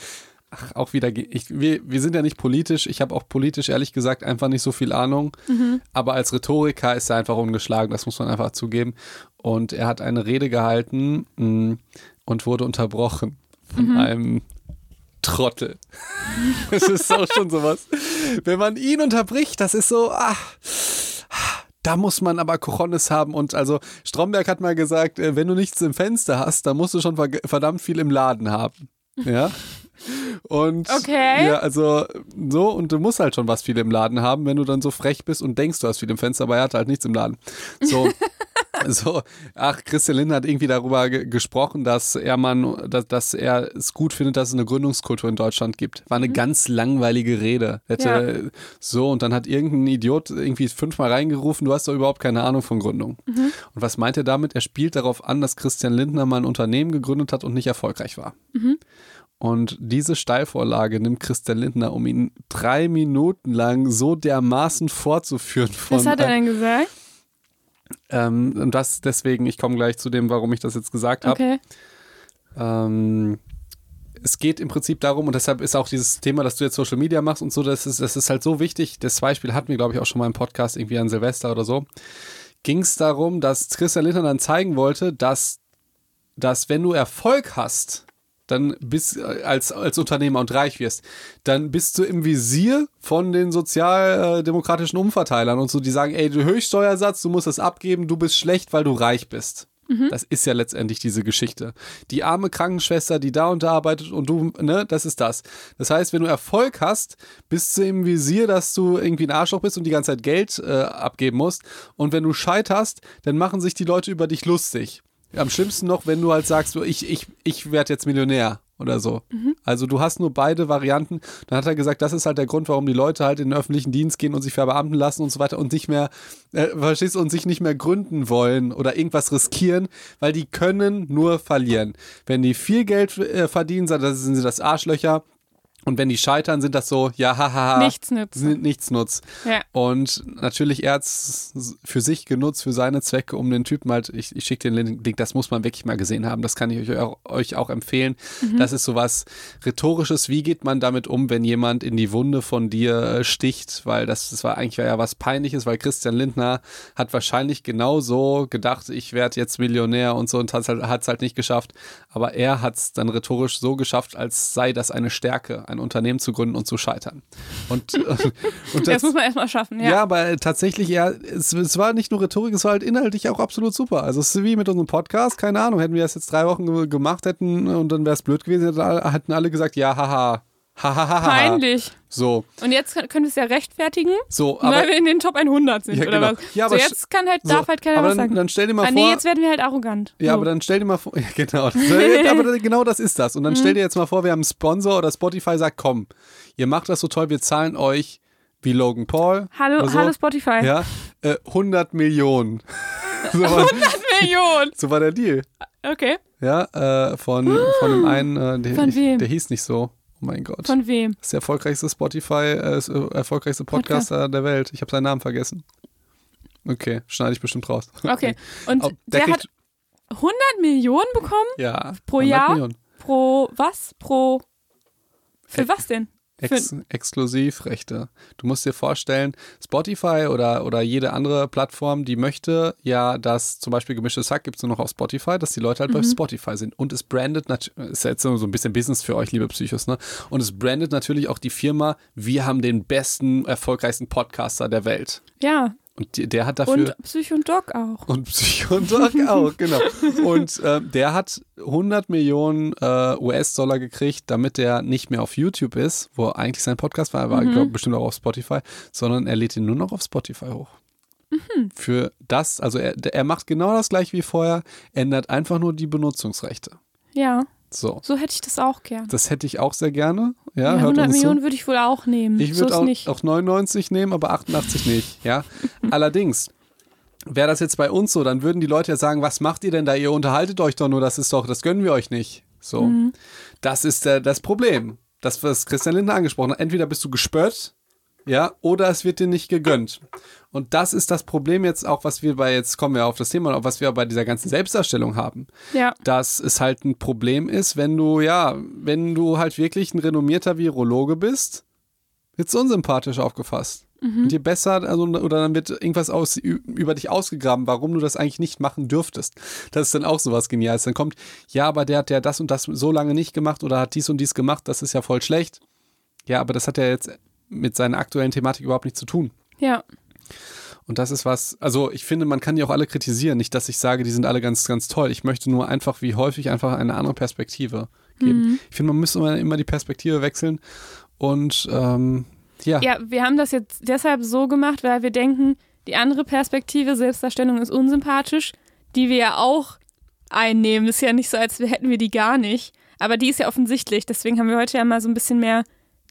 ach, auch wieder, ich, wir, wir sind ja nicht politisch. Ich habe auch politisch, ehrlich gesagt, einfach nicht so viel Ahnung. Mhm. Aber als Rhetoriker ist er einfach ungeschlagen, das muss man einfach zugeben. Und er hat eine Rede gehalten mh, und wurde unterbrochen von Mhm. einem Trottel. Das ist auch schon sowas. Wenn man ihn unterbricht, das ist so, ach, da muss man aber Cojones haben. Und also Stromberg hat mal gesagt, äh, wenn du nichts im Fenster hast, dann musst du schon ver- verdammt viel im Laden haben. Ja. Und Okay. ja, also so, und du musst halt schon was viel im Laden haben, wenn du dann so frech bist und denkst, du hast viel im Fenster, aber er hat halt nichts im Laden. So. So, ach, Christian Lindner hat irgendwie darüber ge gesprochen, dass er man, dass, dass er es gut findet, dass es eine Gründungskultur in Deutschland gibt. War eine ganz langweilige Rede. Hätte, So, und dann hat irgendein Idiot irgendwie fünfmal reingerufen, du hast doch überhaupt keine Ahnung von Gründung. Und was meint er damit? Er spielt darauf an, dass Christian Lindner mal ein Unternehmen gegründet hat und nicht erfolgreich war. Und diese Steilvorlage nimmt Christian Lindner, um ihn drei Minuten lang so dermaßen fortzuführen. Von Was hat er denn gesagt? Ähm, und das deswegen, ich komme gleich zu dem, warum ich das jetzt gesagt habe. Okay. Ähm, es geht im Prinzip darum, und deshalb ist auch dieses Thema, dass du jetzt Social Media machst und so, das ist, das ist halt so wichtig. Das Beispiel hatten wir, glaube ich, auch schon mal im Podcast, irgendwie an Silvester oder so. Ging es darum, dass Christian Lindner dann zeigen wollte, dass, dass wenn du Erfolg hast, dann bist äh, als, als Unternehmer und reich wirst, dann bist du im Visier von den sozialdemokratischen Umverteilern und so, die sagen, ey, du Höchststeuersatz, du musst das abgeben, du bist schlecht, weil du reich bist. Das ist ja letztendlich diese Geschichte. Die arme Krankenschwester, die da und da arbeitet und du, ne, das ist das. Das heißt, wenn du Erfolg hast, bist du im Visier, dass du irgendwie ein Arschloch bist und die ganze Zeit Geld äh, abgeben musst. Und wenn du scheiterst, dann machen sich die Leute über dich lustig. Am schlimmsten noch, wenn du halt sagst, so, ich, ich, ich werde jetzt Millionär oder so. Also du hast nur beide Varianten. Dann hat er gesagt, das ist halt der Grund, warum die Leute halt in den öffentlichen Dienst gehen und sich verbeamten lassen und so weiter und nicht mehr, äh, verstehst du, und sich nicht mehr gründen wollen oder irgendwas riskieren, weil die können nur verlieren. Wenn die viel Geld äh, verdienen, dann sind sie das Arschlöcher. Und wenn die scheitern, sind das so, ja, hahaha. Nichts. Sind nichts nutzt. Ja. Und natürlich, er hat es für sich genutzt, für seine Zwecke, um den Typen halt, ich, ich schicke den Link, das muss man wirklich mal gesehen haben, das kann ich euch auch, euch auch empfehlen. Das ist sowas Rhetorisches, wie geht man damit um, wenn jemand in die Wunde von dir äh, sticht, weil das, das war eigentlich ja was Peinliches, weil Christian Lindner hat wahrscheinlich genau so gedacht, ich werde jetzt Millionär und so und hat es halt, hat's halt nicht geschafft, aber er hat es dann rhetorisch so geschafft, als sei das eine Stärke, ein Unternehmen zu gründen und zu scheitern. Und, äh, und Das muss man erstmal schaffen, ja. ja, aber tatsächlich, ja, es, es war nicht nur Rhetorik, es war halt inhaltlich auch absolut super. Also es ist wie mit unserem Podcast, keine Ahnung, hätten wir das jetzt drei Wochen ge- gemacht hätten und dann wäre es blöd gewesen, hätten alle gesagt, ja, haha. Peinlich. So, Und jetzt können wir es ja rechtfertigen, so, aber, weil wir in den Top 100 sind, Ja, oder genau. was? Ja, aber so, jetzt kann halt, so, darf halt keiner aber was dann, sagen. dann stell dir mal ah, vor. nee, jetzt werden wir halt arrogant. Ja, so. aber dann stell dir mal vor, ja, genau, das, aber genau das ist das. Und dann stell dir jetzt mal vor, wir haben einen Sponsor oder Spotify sagt, komm, ihr macht das so toll, wir zahlen euch wie Logan Paul. Hallo, so, hallo Spotify. Ja, äh, 100 Millionen. so, war, Million. so war der Deal. Okay. Ja, äh, von, von dem einen, äh, der, Von wem? der hieß nicht so. Oh mein Gott. Von wem? das ist der erfolgreichste Spotify, äh, äh, erfolgreichste Podcaster der Welt. Ich habe seinen Namen vergessen. Okay, schneide ich bestimmt raus. Okay. Und Oh, der, kriegt- hat 100 Millionen bekommen ja, pro 100 Jahr? Millionen. pro was? Pro. Für Äh, was denn? Ex Exklusivrechte. Du musst dir vorstellen, Spotify oder, oder jede andere Plattform, die möchte ja, dass zum Beispiel gemischtes Hack gibt es nur noch auf Spotify, dass die Leute halt Mhm. bei Spotify sind. Und es brandet, nat- ist ja jetzt so ein bisschen Business für euch, liebe Psychos, ne? Und es brandet natürlich auch die Firma, wir haben den besten, erfolgreichsten Podcaster der Welt. ja. Und der hat dafür. Und Psycho und Dog auch. Und Psychontalk auch, genau. Und äh, der hat 100 Millionen äh, US-Dollar gekriegt, damit er nicht mehr auf YouTube ist, wo eigentlich sein Podcast war, er war glaub, bestimmt auch auf Spotify, sondern er lädt ihn nur noch auf Spotify hoch. Für das, also er, er macht genau das gleiche wie vorher, ändert einfach nur die Benutzungsrechte. Ja. So. So hätte ich das auch gern. Das hätte ich auch sehr gerne. Ja, Ja, hört 100 uns Millionen zu. würde ich wohl auch nehmen. Ich so würde ist auch, nicht. auch 99 nehmen, aber 88 nicht. Ja. Allerdings wäre das jetzt bei uns so, dann würden die Leute ja sagen, was macht ihr denn da? Ihr unterhaltet euch doch nur, das ist doch, das gönnen wir euch nicht. So. Mhm. Das ist äh, das Problem. Das, was Christian Lindner angesprochen hat. Entweder bist du gespött, ja, oder es wird dir nicht gegönnt. Und das ist das Problem jetzt auch, was wir bei, jetzt kommen wir auf das Thema, was wir bei dieser ganzen Selbstdarstellung haben Ja. dass es halt ein Problem ist, wenn du, ja, wenn du halt wirklich ein renommierter Virologe bist, wird's unsympathisch aufgefasst. Und je besser, also, oder dann wird irgendwas aus, über dich ausgegraben, warum du das eigentlich nicht machen dürftest. Das ist dann auch sowas Geniales. Dann kommt, ja, aber der hat ja das und das so lange nicht gemacht oder hat dies und dies gemacht, das ist ja voll schlecht. Ja, aber das hat ja jetzt mit seiner aktuellen Thematik überhaupt nichts zu tun. Ja. Und das ist was, also ich finde, man kann die auch alle kritisieren. Nicht, dass ich sage, die sind alle ganz, ganz toll. Ich möchte nur einfach, wie häufig, einfach eine andere Perspektive geben. Ich finde, man müsste immer, immer die Perspektive wechseln. Und ähm, ja, Ja, wir haben das jetzt deshalb so gemacht, weil wir denken, die andere Perspektive, Selbstdarstellung ist unsympathisch, die wir ja auch einnehmen. ist ja nicht so, als hätten wir die gar nicht. Aber die ist ja offensichtlich. Deswegen haben wir heute ja mal so ein bisschen mehr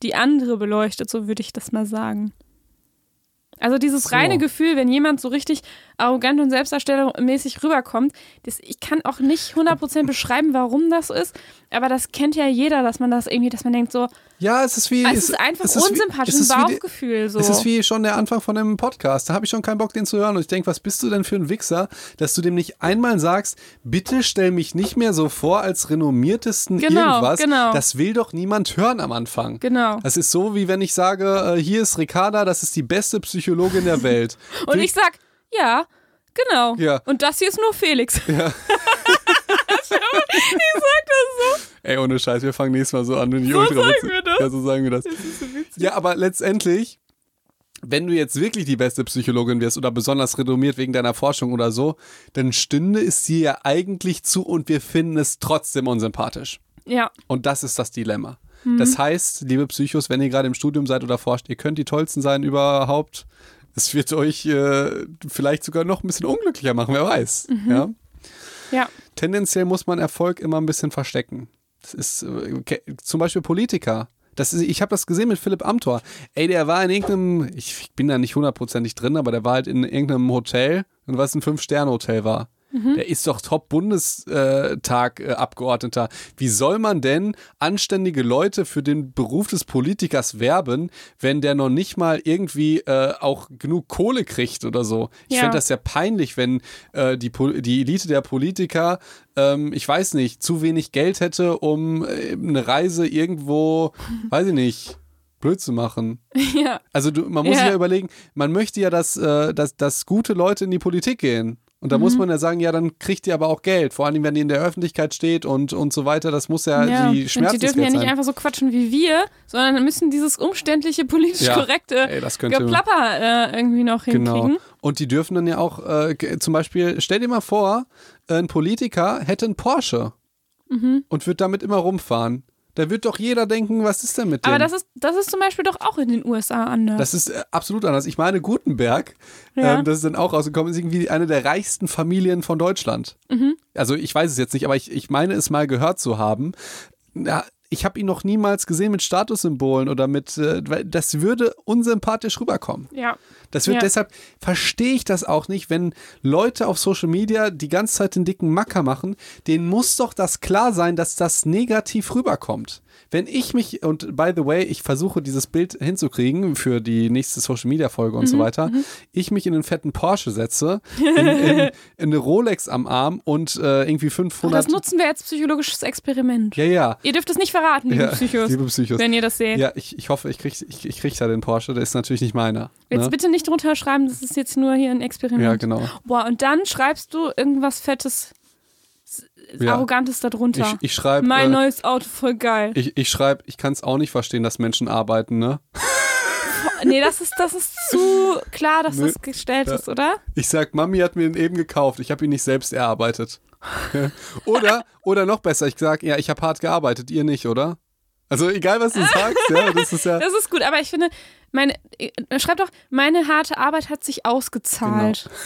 die andere beleuchtet, so würde ich das mal sagen. Also dieses So. reine Gefühl, wenn jemand so richtig arrogant und selbstdarstellungsmäßig rüberkommt, das, ich kann auch nicht 100% beschreiben, warum das ist, aber das kennt ja jeder, dass man das irgendwie, dass man denkt so, ja, es ist wie. Ah, es ist einfach es ist wie- unsympathisch, es ist ein wie Bauchgefühl so. Es ist wie schon der Anfang von dem Podcast. Da habe ich schon keinen Bock, den zu hören. Und ich denke, was bist du denn für ein Wichser, dass du dem nicht einmal sagst, bitte stell mich nicht mehr so vor als renommiertesten Genau, irgendwas. genau. Das will doch niemand hören am Anfang. Genau. Das ist so, wie wenn ich sage, äh, hier ist Ricarda, das ist die beste Psychologin der Welt. Und Will ich sag, ja, genau. Ja. Und das hier ist nur Felix. Ja. ich sag das so. Ey, ohne Scheiß, wir fangen nächstes Mal so an. So sagen wir das. Ja, so sagen wir das. Das so. Ja, aber letztendlich, wenn du jetzt wirklich die beste Psychologin wirst oder besonders renommiert wegen deiner Forschung oder so, dann stünde es dir ja eigentlich zu und wir finden es trotzdem unsympathisch. Ja, Und das ist das Dilemma. Mhm. Das heißt, liebe Psychos, wenn ihr gerade im Studium seid oder forscht, ihr könnt die tollsten sein überhaupt. Es wird euch äh, vielleicht sogar noch ein bisschen unglücklicher machen, wer weiß. Mhm. Ja? Ja. Tendenziell muss man Erfolg immer ein bisschen verstecken. Das ist äh, okay, zum Beispiel Politiker. Das ist, ich habe das gesehen mit Philipp Amthor. Ey, der war in irgendeinem, ich bin da nicht hundertprozentig drin, aber der war halt in irgendeinem Hotel, und was ein Fünf-Sterne-Hotel war. Der ist doch Top-Bundestag-Abgeordneter. Wie soll man denn anständige Leute für den Beruf des Politikers werben, wenn der noch nicht mal irgendwie äh, auch genug Kohle kriegt oder so? Ich Ja. fände das ja peinlich, wenn äh, die, die Elite der Politiker, ähm, ich weiß nicht, zu wenig Geld hätte, um äh, eine Reise irgendwo, weiß ich nicht, blöd zu machen. Ja. Also du, man muss Ja. sich ja überlegen, man möchte ja, dass, äh, dass, dass gute Leute in die Politik gehen. Und da muss Mhm. man ja sagen, ja, dann kriegt ihr aber auch Geld. Vor allem, wenn die in der Öffentlichkeit steht und, und so weiter. Das muss ja, ja. die Und die dürfen ja nicht sein. einfach so quatschen wie wir, sondern müssen dieses umständliche, politisch Ja. korrekte Ey, Geplapper äh, irgendwie noch Genau. hinkriegen. Und die dürfen dann ja auch, äh, zum Beispiel, stell dir mal vor, ein Politiker hätte einen Porsche Mhm. und wird damit immer rumfahren. Da wird doch jeder denken, was ist denn mit dem? Aber das ist, das ist zum Beispiel doch auch in den USA anders. Das ist äh, absolut anders. Ich meine, Gutenberg, Ja. ähm, das ist dann auch rausgekommen, ist irgendwie eine der reichsten Familien von Deutschland. Mhm. Also ich weiß es jetzt nicht, aber ich, ich meine es mal gehört zu haben. Ja, ich habe ihn noch niemals gesehen mit Statussymbolen oder mit, äh, das würde unsympathisch rüberkommen. ja. Das wird Ja. deshalb, verstehe ich das auch nicht, wenn Leute auf Social Media die ganze Zeit den dicken Macker machen, denen muss doch das klar sein, dass das negativ rüberkommt. Wenn ich mich, und by the way, ich versuche dieses Bild hinzukriegen für die nächste Social Media Folge und Mhm, so weiter, ich mich in einen fetten Porsche setze, in, in, in eine Rolex am Arm und äh, irgendwie Ach, 500. das nutzen wir als psychologisches Experiment. ja, ja. Ihr dürft es nicht verraten, liebe ja Psychos, liebe Psychos. wenn ihr das seht. Ja, ich, ich hoffe, ich kriege ich, ich krieg da den Porsche, der ist natürlich nicht meiner. Jetzt Ne? bitte nicht drunter schreiben, das ist jetzt nur hier ein Experiment. Ja, genau. Boah, und dann schreibst du irgendwas Fettes, Ja. Arrogantes darunter. Ich, ich schreibe. mein äh, neues Auto, voll geil. Ich, ich schreibe, ich kann es auch nicht verstehen, dass Menschen arbeiten, ne? nee, das ist, das ist zu klar, dass Nö. das gestellt Ja. ist, oder? Ich sag, Mami hat mir den eben gekauft, ich habe ihn nicht selbst erarbeitet. oder, oder noch besser, ich sag, ja, ich habe hart gearbeitet, ihr nicht, oder? Also egal, was du sagst, ja, das ist ja. Das ist gut, aber ich finde, meine, äh, schreib doch, meine harte Arbeit hat sich ausgezahlt.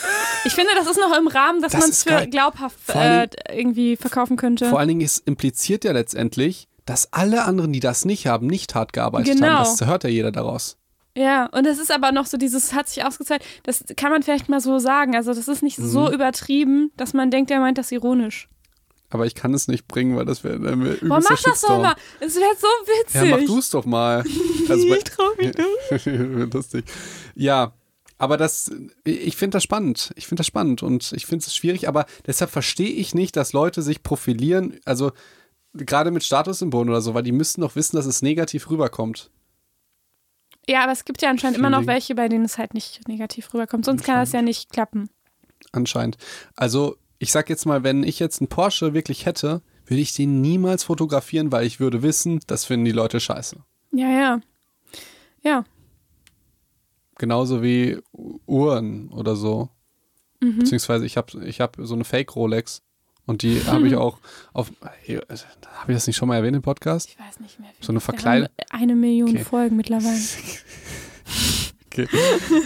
Ich finde, das ist noch im Rahmen, dass Genau. Das man es für glaubhaft äh, irgendwie verkaufen könnte. Vor allen Dingen, es impliziert ja letztendlich, dass alle anderen, die das nicht haben, nicht hart gearbeitet Genau. haben. Das hört ja jeder daraus. Ja, und es ist aber noch so dieses, hat sich ausgezahlt, das kann man vielleicht mal so sagen. Also das ist nicht so Mhm. übertrieben, dass man denkt, er meint das ironisch. Aber ich kann es nicht bringen, weil das wäre wär übelster Boah, mach das doch Shitstorm. mal. Es wäre so witzig. Ja, mach du es doch mal. Also ich trau mich nicht. Lustig. Ja, aber das, ich finde das spannend. Ich finde das spannend und ich finde es schwierig, aber deshalb verstehe ich nicht, dass Leute sich profilieren, also gerade mit Statussymbolen oder so, weil die müssten doch wissen, dass es negativ rüberkommt. Ja, aber es gibt ja anscheinend immer noch welche, bei denen es halt nicht negativ rüberkommt. Sonst kann das ja nicht klappen. Anscheinend. Also, ich sag jetzt mal, wenn ich jetzt einen Porsche wirklich hätte, würde ich den niemals fotografieren, weil ich würde wissen, das finden die Leute scheiße. Ja, ja. Ja. Genauso wie Uhren oder so. Mhm. Beziehungsweise ich habe ich hab so eine Fake Rolex und die habe ich auch auf. Habe ich das nicht schon mal erwähnt im Podcast? Ich weiß nicht mehr. So eine Verkleidung- Eine Million Okay. Folgen mittlerweile. Okay.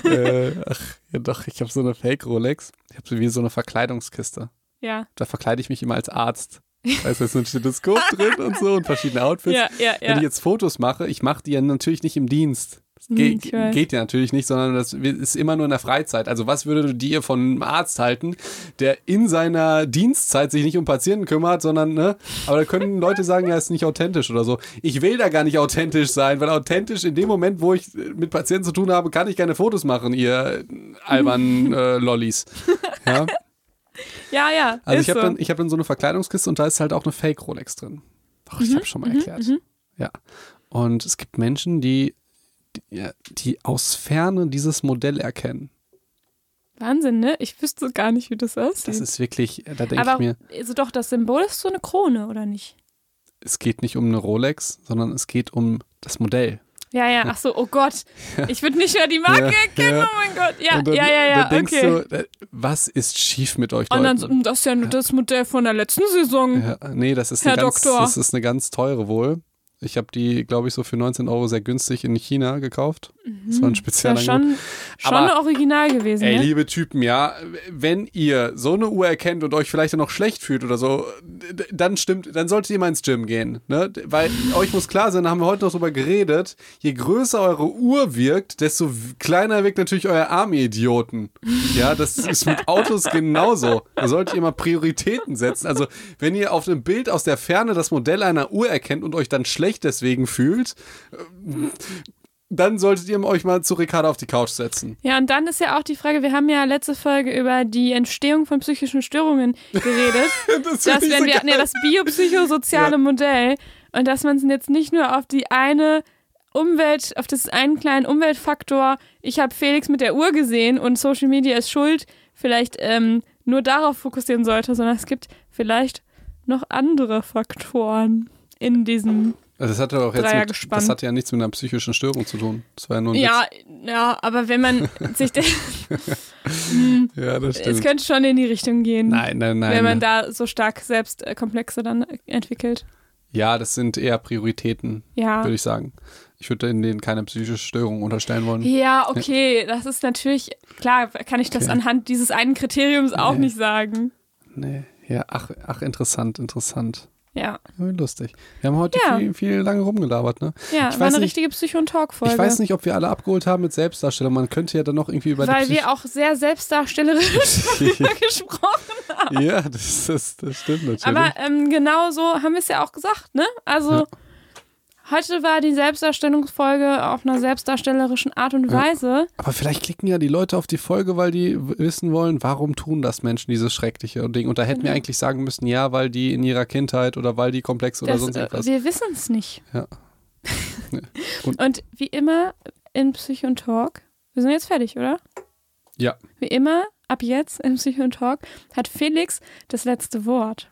äh, ach, ja doch, ich habe so eine Fake Rolex. Ich habe so wie so eine Verkleidungskiste. Ja. Da verkleide ich mich immer als Arzt. Da ist jetzt so ein Stethoskop drin und so und verschiedene Outfits. Ja, ja, Wenn ja. ich jetzt Fotos mache, ich mache die ja natürlich nicht im Dienst. Ge weiß. geht ja natürlich nicht, sondern das ist immer nur in der Freizeit. Also was würde dir von einem Arzt halten, der in seiner Dienstzeit sich nicht um Patienten kümmert, sondern, ne? Aber da können Leute sagen, ja, ist nicht authentisch oder so. Ich will da gar nicht authentisch sein, weil authentisch in dem Moment, wo ich mit Patienten zu tun habe, kann ich keine Fotos machen, ihr albernen äh, Lollis. Ja? Ja, ja. Also ich habe so. dann, ich hab dann so eine Verkleidungskiste und da ist halt auch eine Fake Rolex drin. Ach, ich habe schon mal erklärt. Ja. Und es gibt Menschen, die, die, ja, die aus Ferne dieses Modell erkennen. Wahnsinn, ne? Ich wüsste gar nicht, wie das aussieht. Das ist wirklich, da denke ich mir, also doch, das Symbol ist so eine Krone, oder nicht? es geht nicht um eine Rolex, sondern es geht um das Modell. Ja, ja, ach so, oh Gott. Ich würde nicht mehr die Marke Ja, erkennen, ja. oh mein Gott. Ja, dann, ja, ja, ja, dann denkst okay. du, äh, was ist schief mit euch Und dann Leuten? das ist ja nur das Modell von der letzten Saison. Nee, das ist, Herr eine ganz, Doktor. das ist eine ganz teure wohl. Ich habe die, glaube ich, so für 19 Euro sehr günstig in China gekauft. Das war ein Ist ja Spezialangebot. schon, schon Aber- ein Original gewesen, Ey, ne? liebe Typen, ja, wenn ihr so eine Uhr erkennt und euch vielleicht noch schlecht fühlt oder so, dann stimmt, dann solltet ihr mal ins Gym gehen, ne? Weil euch muss klar sein, da haben wir heute noch drüber geredet, je größer eure Uhr wirkt, desto kleiner wirkt natürlich euer Arm, ihr Idioten. Ja, das ist mit Autos genauso. Da solltet ihr mal Prioritäten setzen. Also, wenn ihr auf einem Bild aus der Ferne das Modell einer Uhr erkennt und euch dann schlecht deswegen fühlt, äh, dann solltet ihr euch mal zu Ricardo auf die Couch setzen. Ja, und dann ist ja auch die Frage, wir haben ja letzte Folge über die Entstehung von psychischen Störungen geredet. Das dass wenn so wir hatten ja das biopsychosoziale Ja. Modell und dass man es jetzt nicht nur auf die eine Umwelt, auf das einen kleinen Umweltfaktor, ich habe Felix mit der Uhr gesehen und Social Media ist schuld, vielleicht ähm, nur darauf fokussieren sollte, sondern es gibt vielleicht noch andere Faktoren in diesem. Also das hatte auch jetzt mit, das hatte ja nichts mit einer psychischen Störung zu tun. Das war ja nur ein Ja, ja, aber wenn man sich den, Witz. Ja, das es stimmt. könnte schon in die Richtung gehen, Nein, nein, nein. wenn man da so stark Selbstkomplexe dann entwickelt. ja, das sind eher Prioritäten, Ja. würde ich sagen. Ich würde in denen keine psychische Störung unterstellen wollen. Ja, okay, das ist natürlich, klar, kann ich das Okay. anhand dieses einen Kriteriums auch Nee. nicht sagen. Nee, ja, ach, ach, interessant, interessant. Ja, lustig. Wir haben heute Ja. viel, viel lange rumgelabert, ne? ja, Ich war weiß eine nicht- richtige Psycho- und Talk-Folge. Ich weiß nicht, ob wir alle abgeholt haben mit Selbstdarstellung. Man könnte ja dann noch irgendwie über Weil wir auch sehr selbstdarstellerisch gesprochen Ja, das, das, das stimmt natürlich. Aber ähm, genau so haben wir es ja auch gesagt, ne? Also Ja. Heute war die Selbstdarstellungsfolge auf einer selbstdarstellerischen Art und. Weise. Aber vielleicht klicken ja die Leute auf die Folge, weil die wissen wollen, warum tun das Menschen dieses schreckliche Ding. Und da hätten wir Genau. eigentlich sagen müssen, ja, weil die in ihrer Kindheit oder weil die komplex oder Das, sonst äh, irgendwas. wir wissen es nicht. Ja. Ja. Und- Und wie immer in Psycho und Talk, wir sind jetzt fertig, oder? Ja. Wie immer, ab jetzt in Psycho und Talk hat Felix das letzte Wort.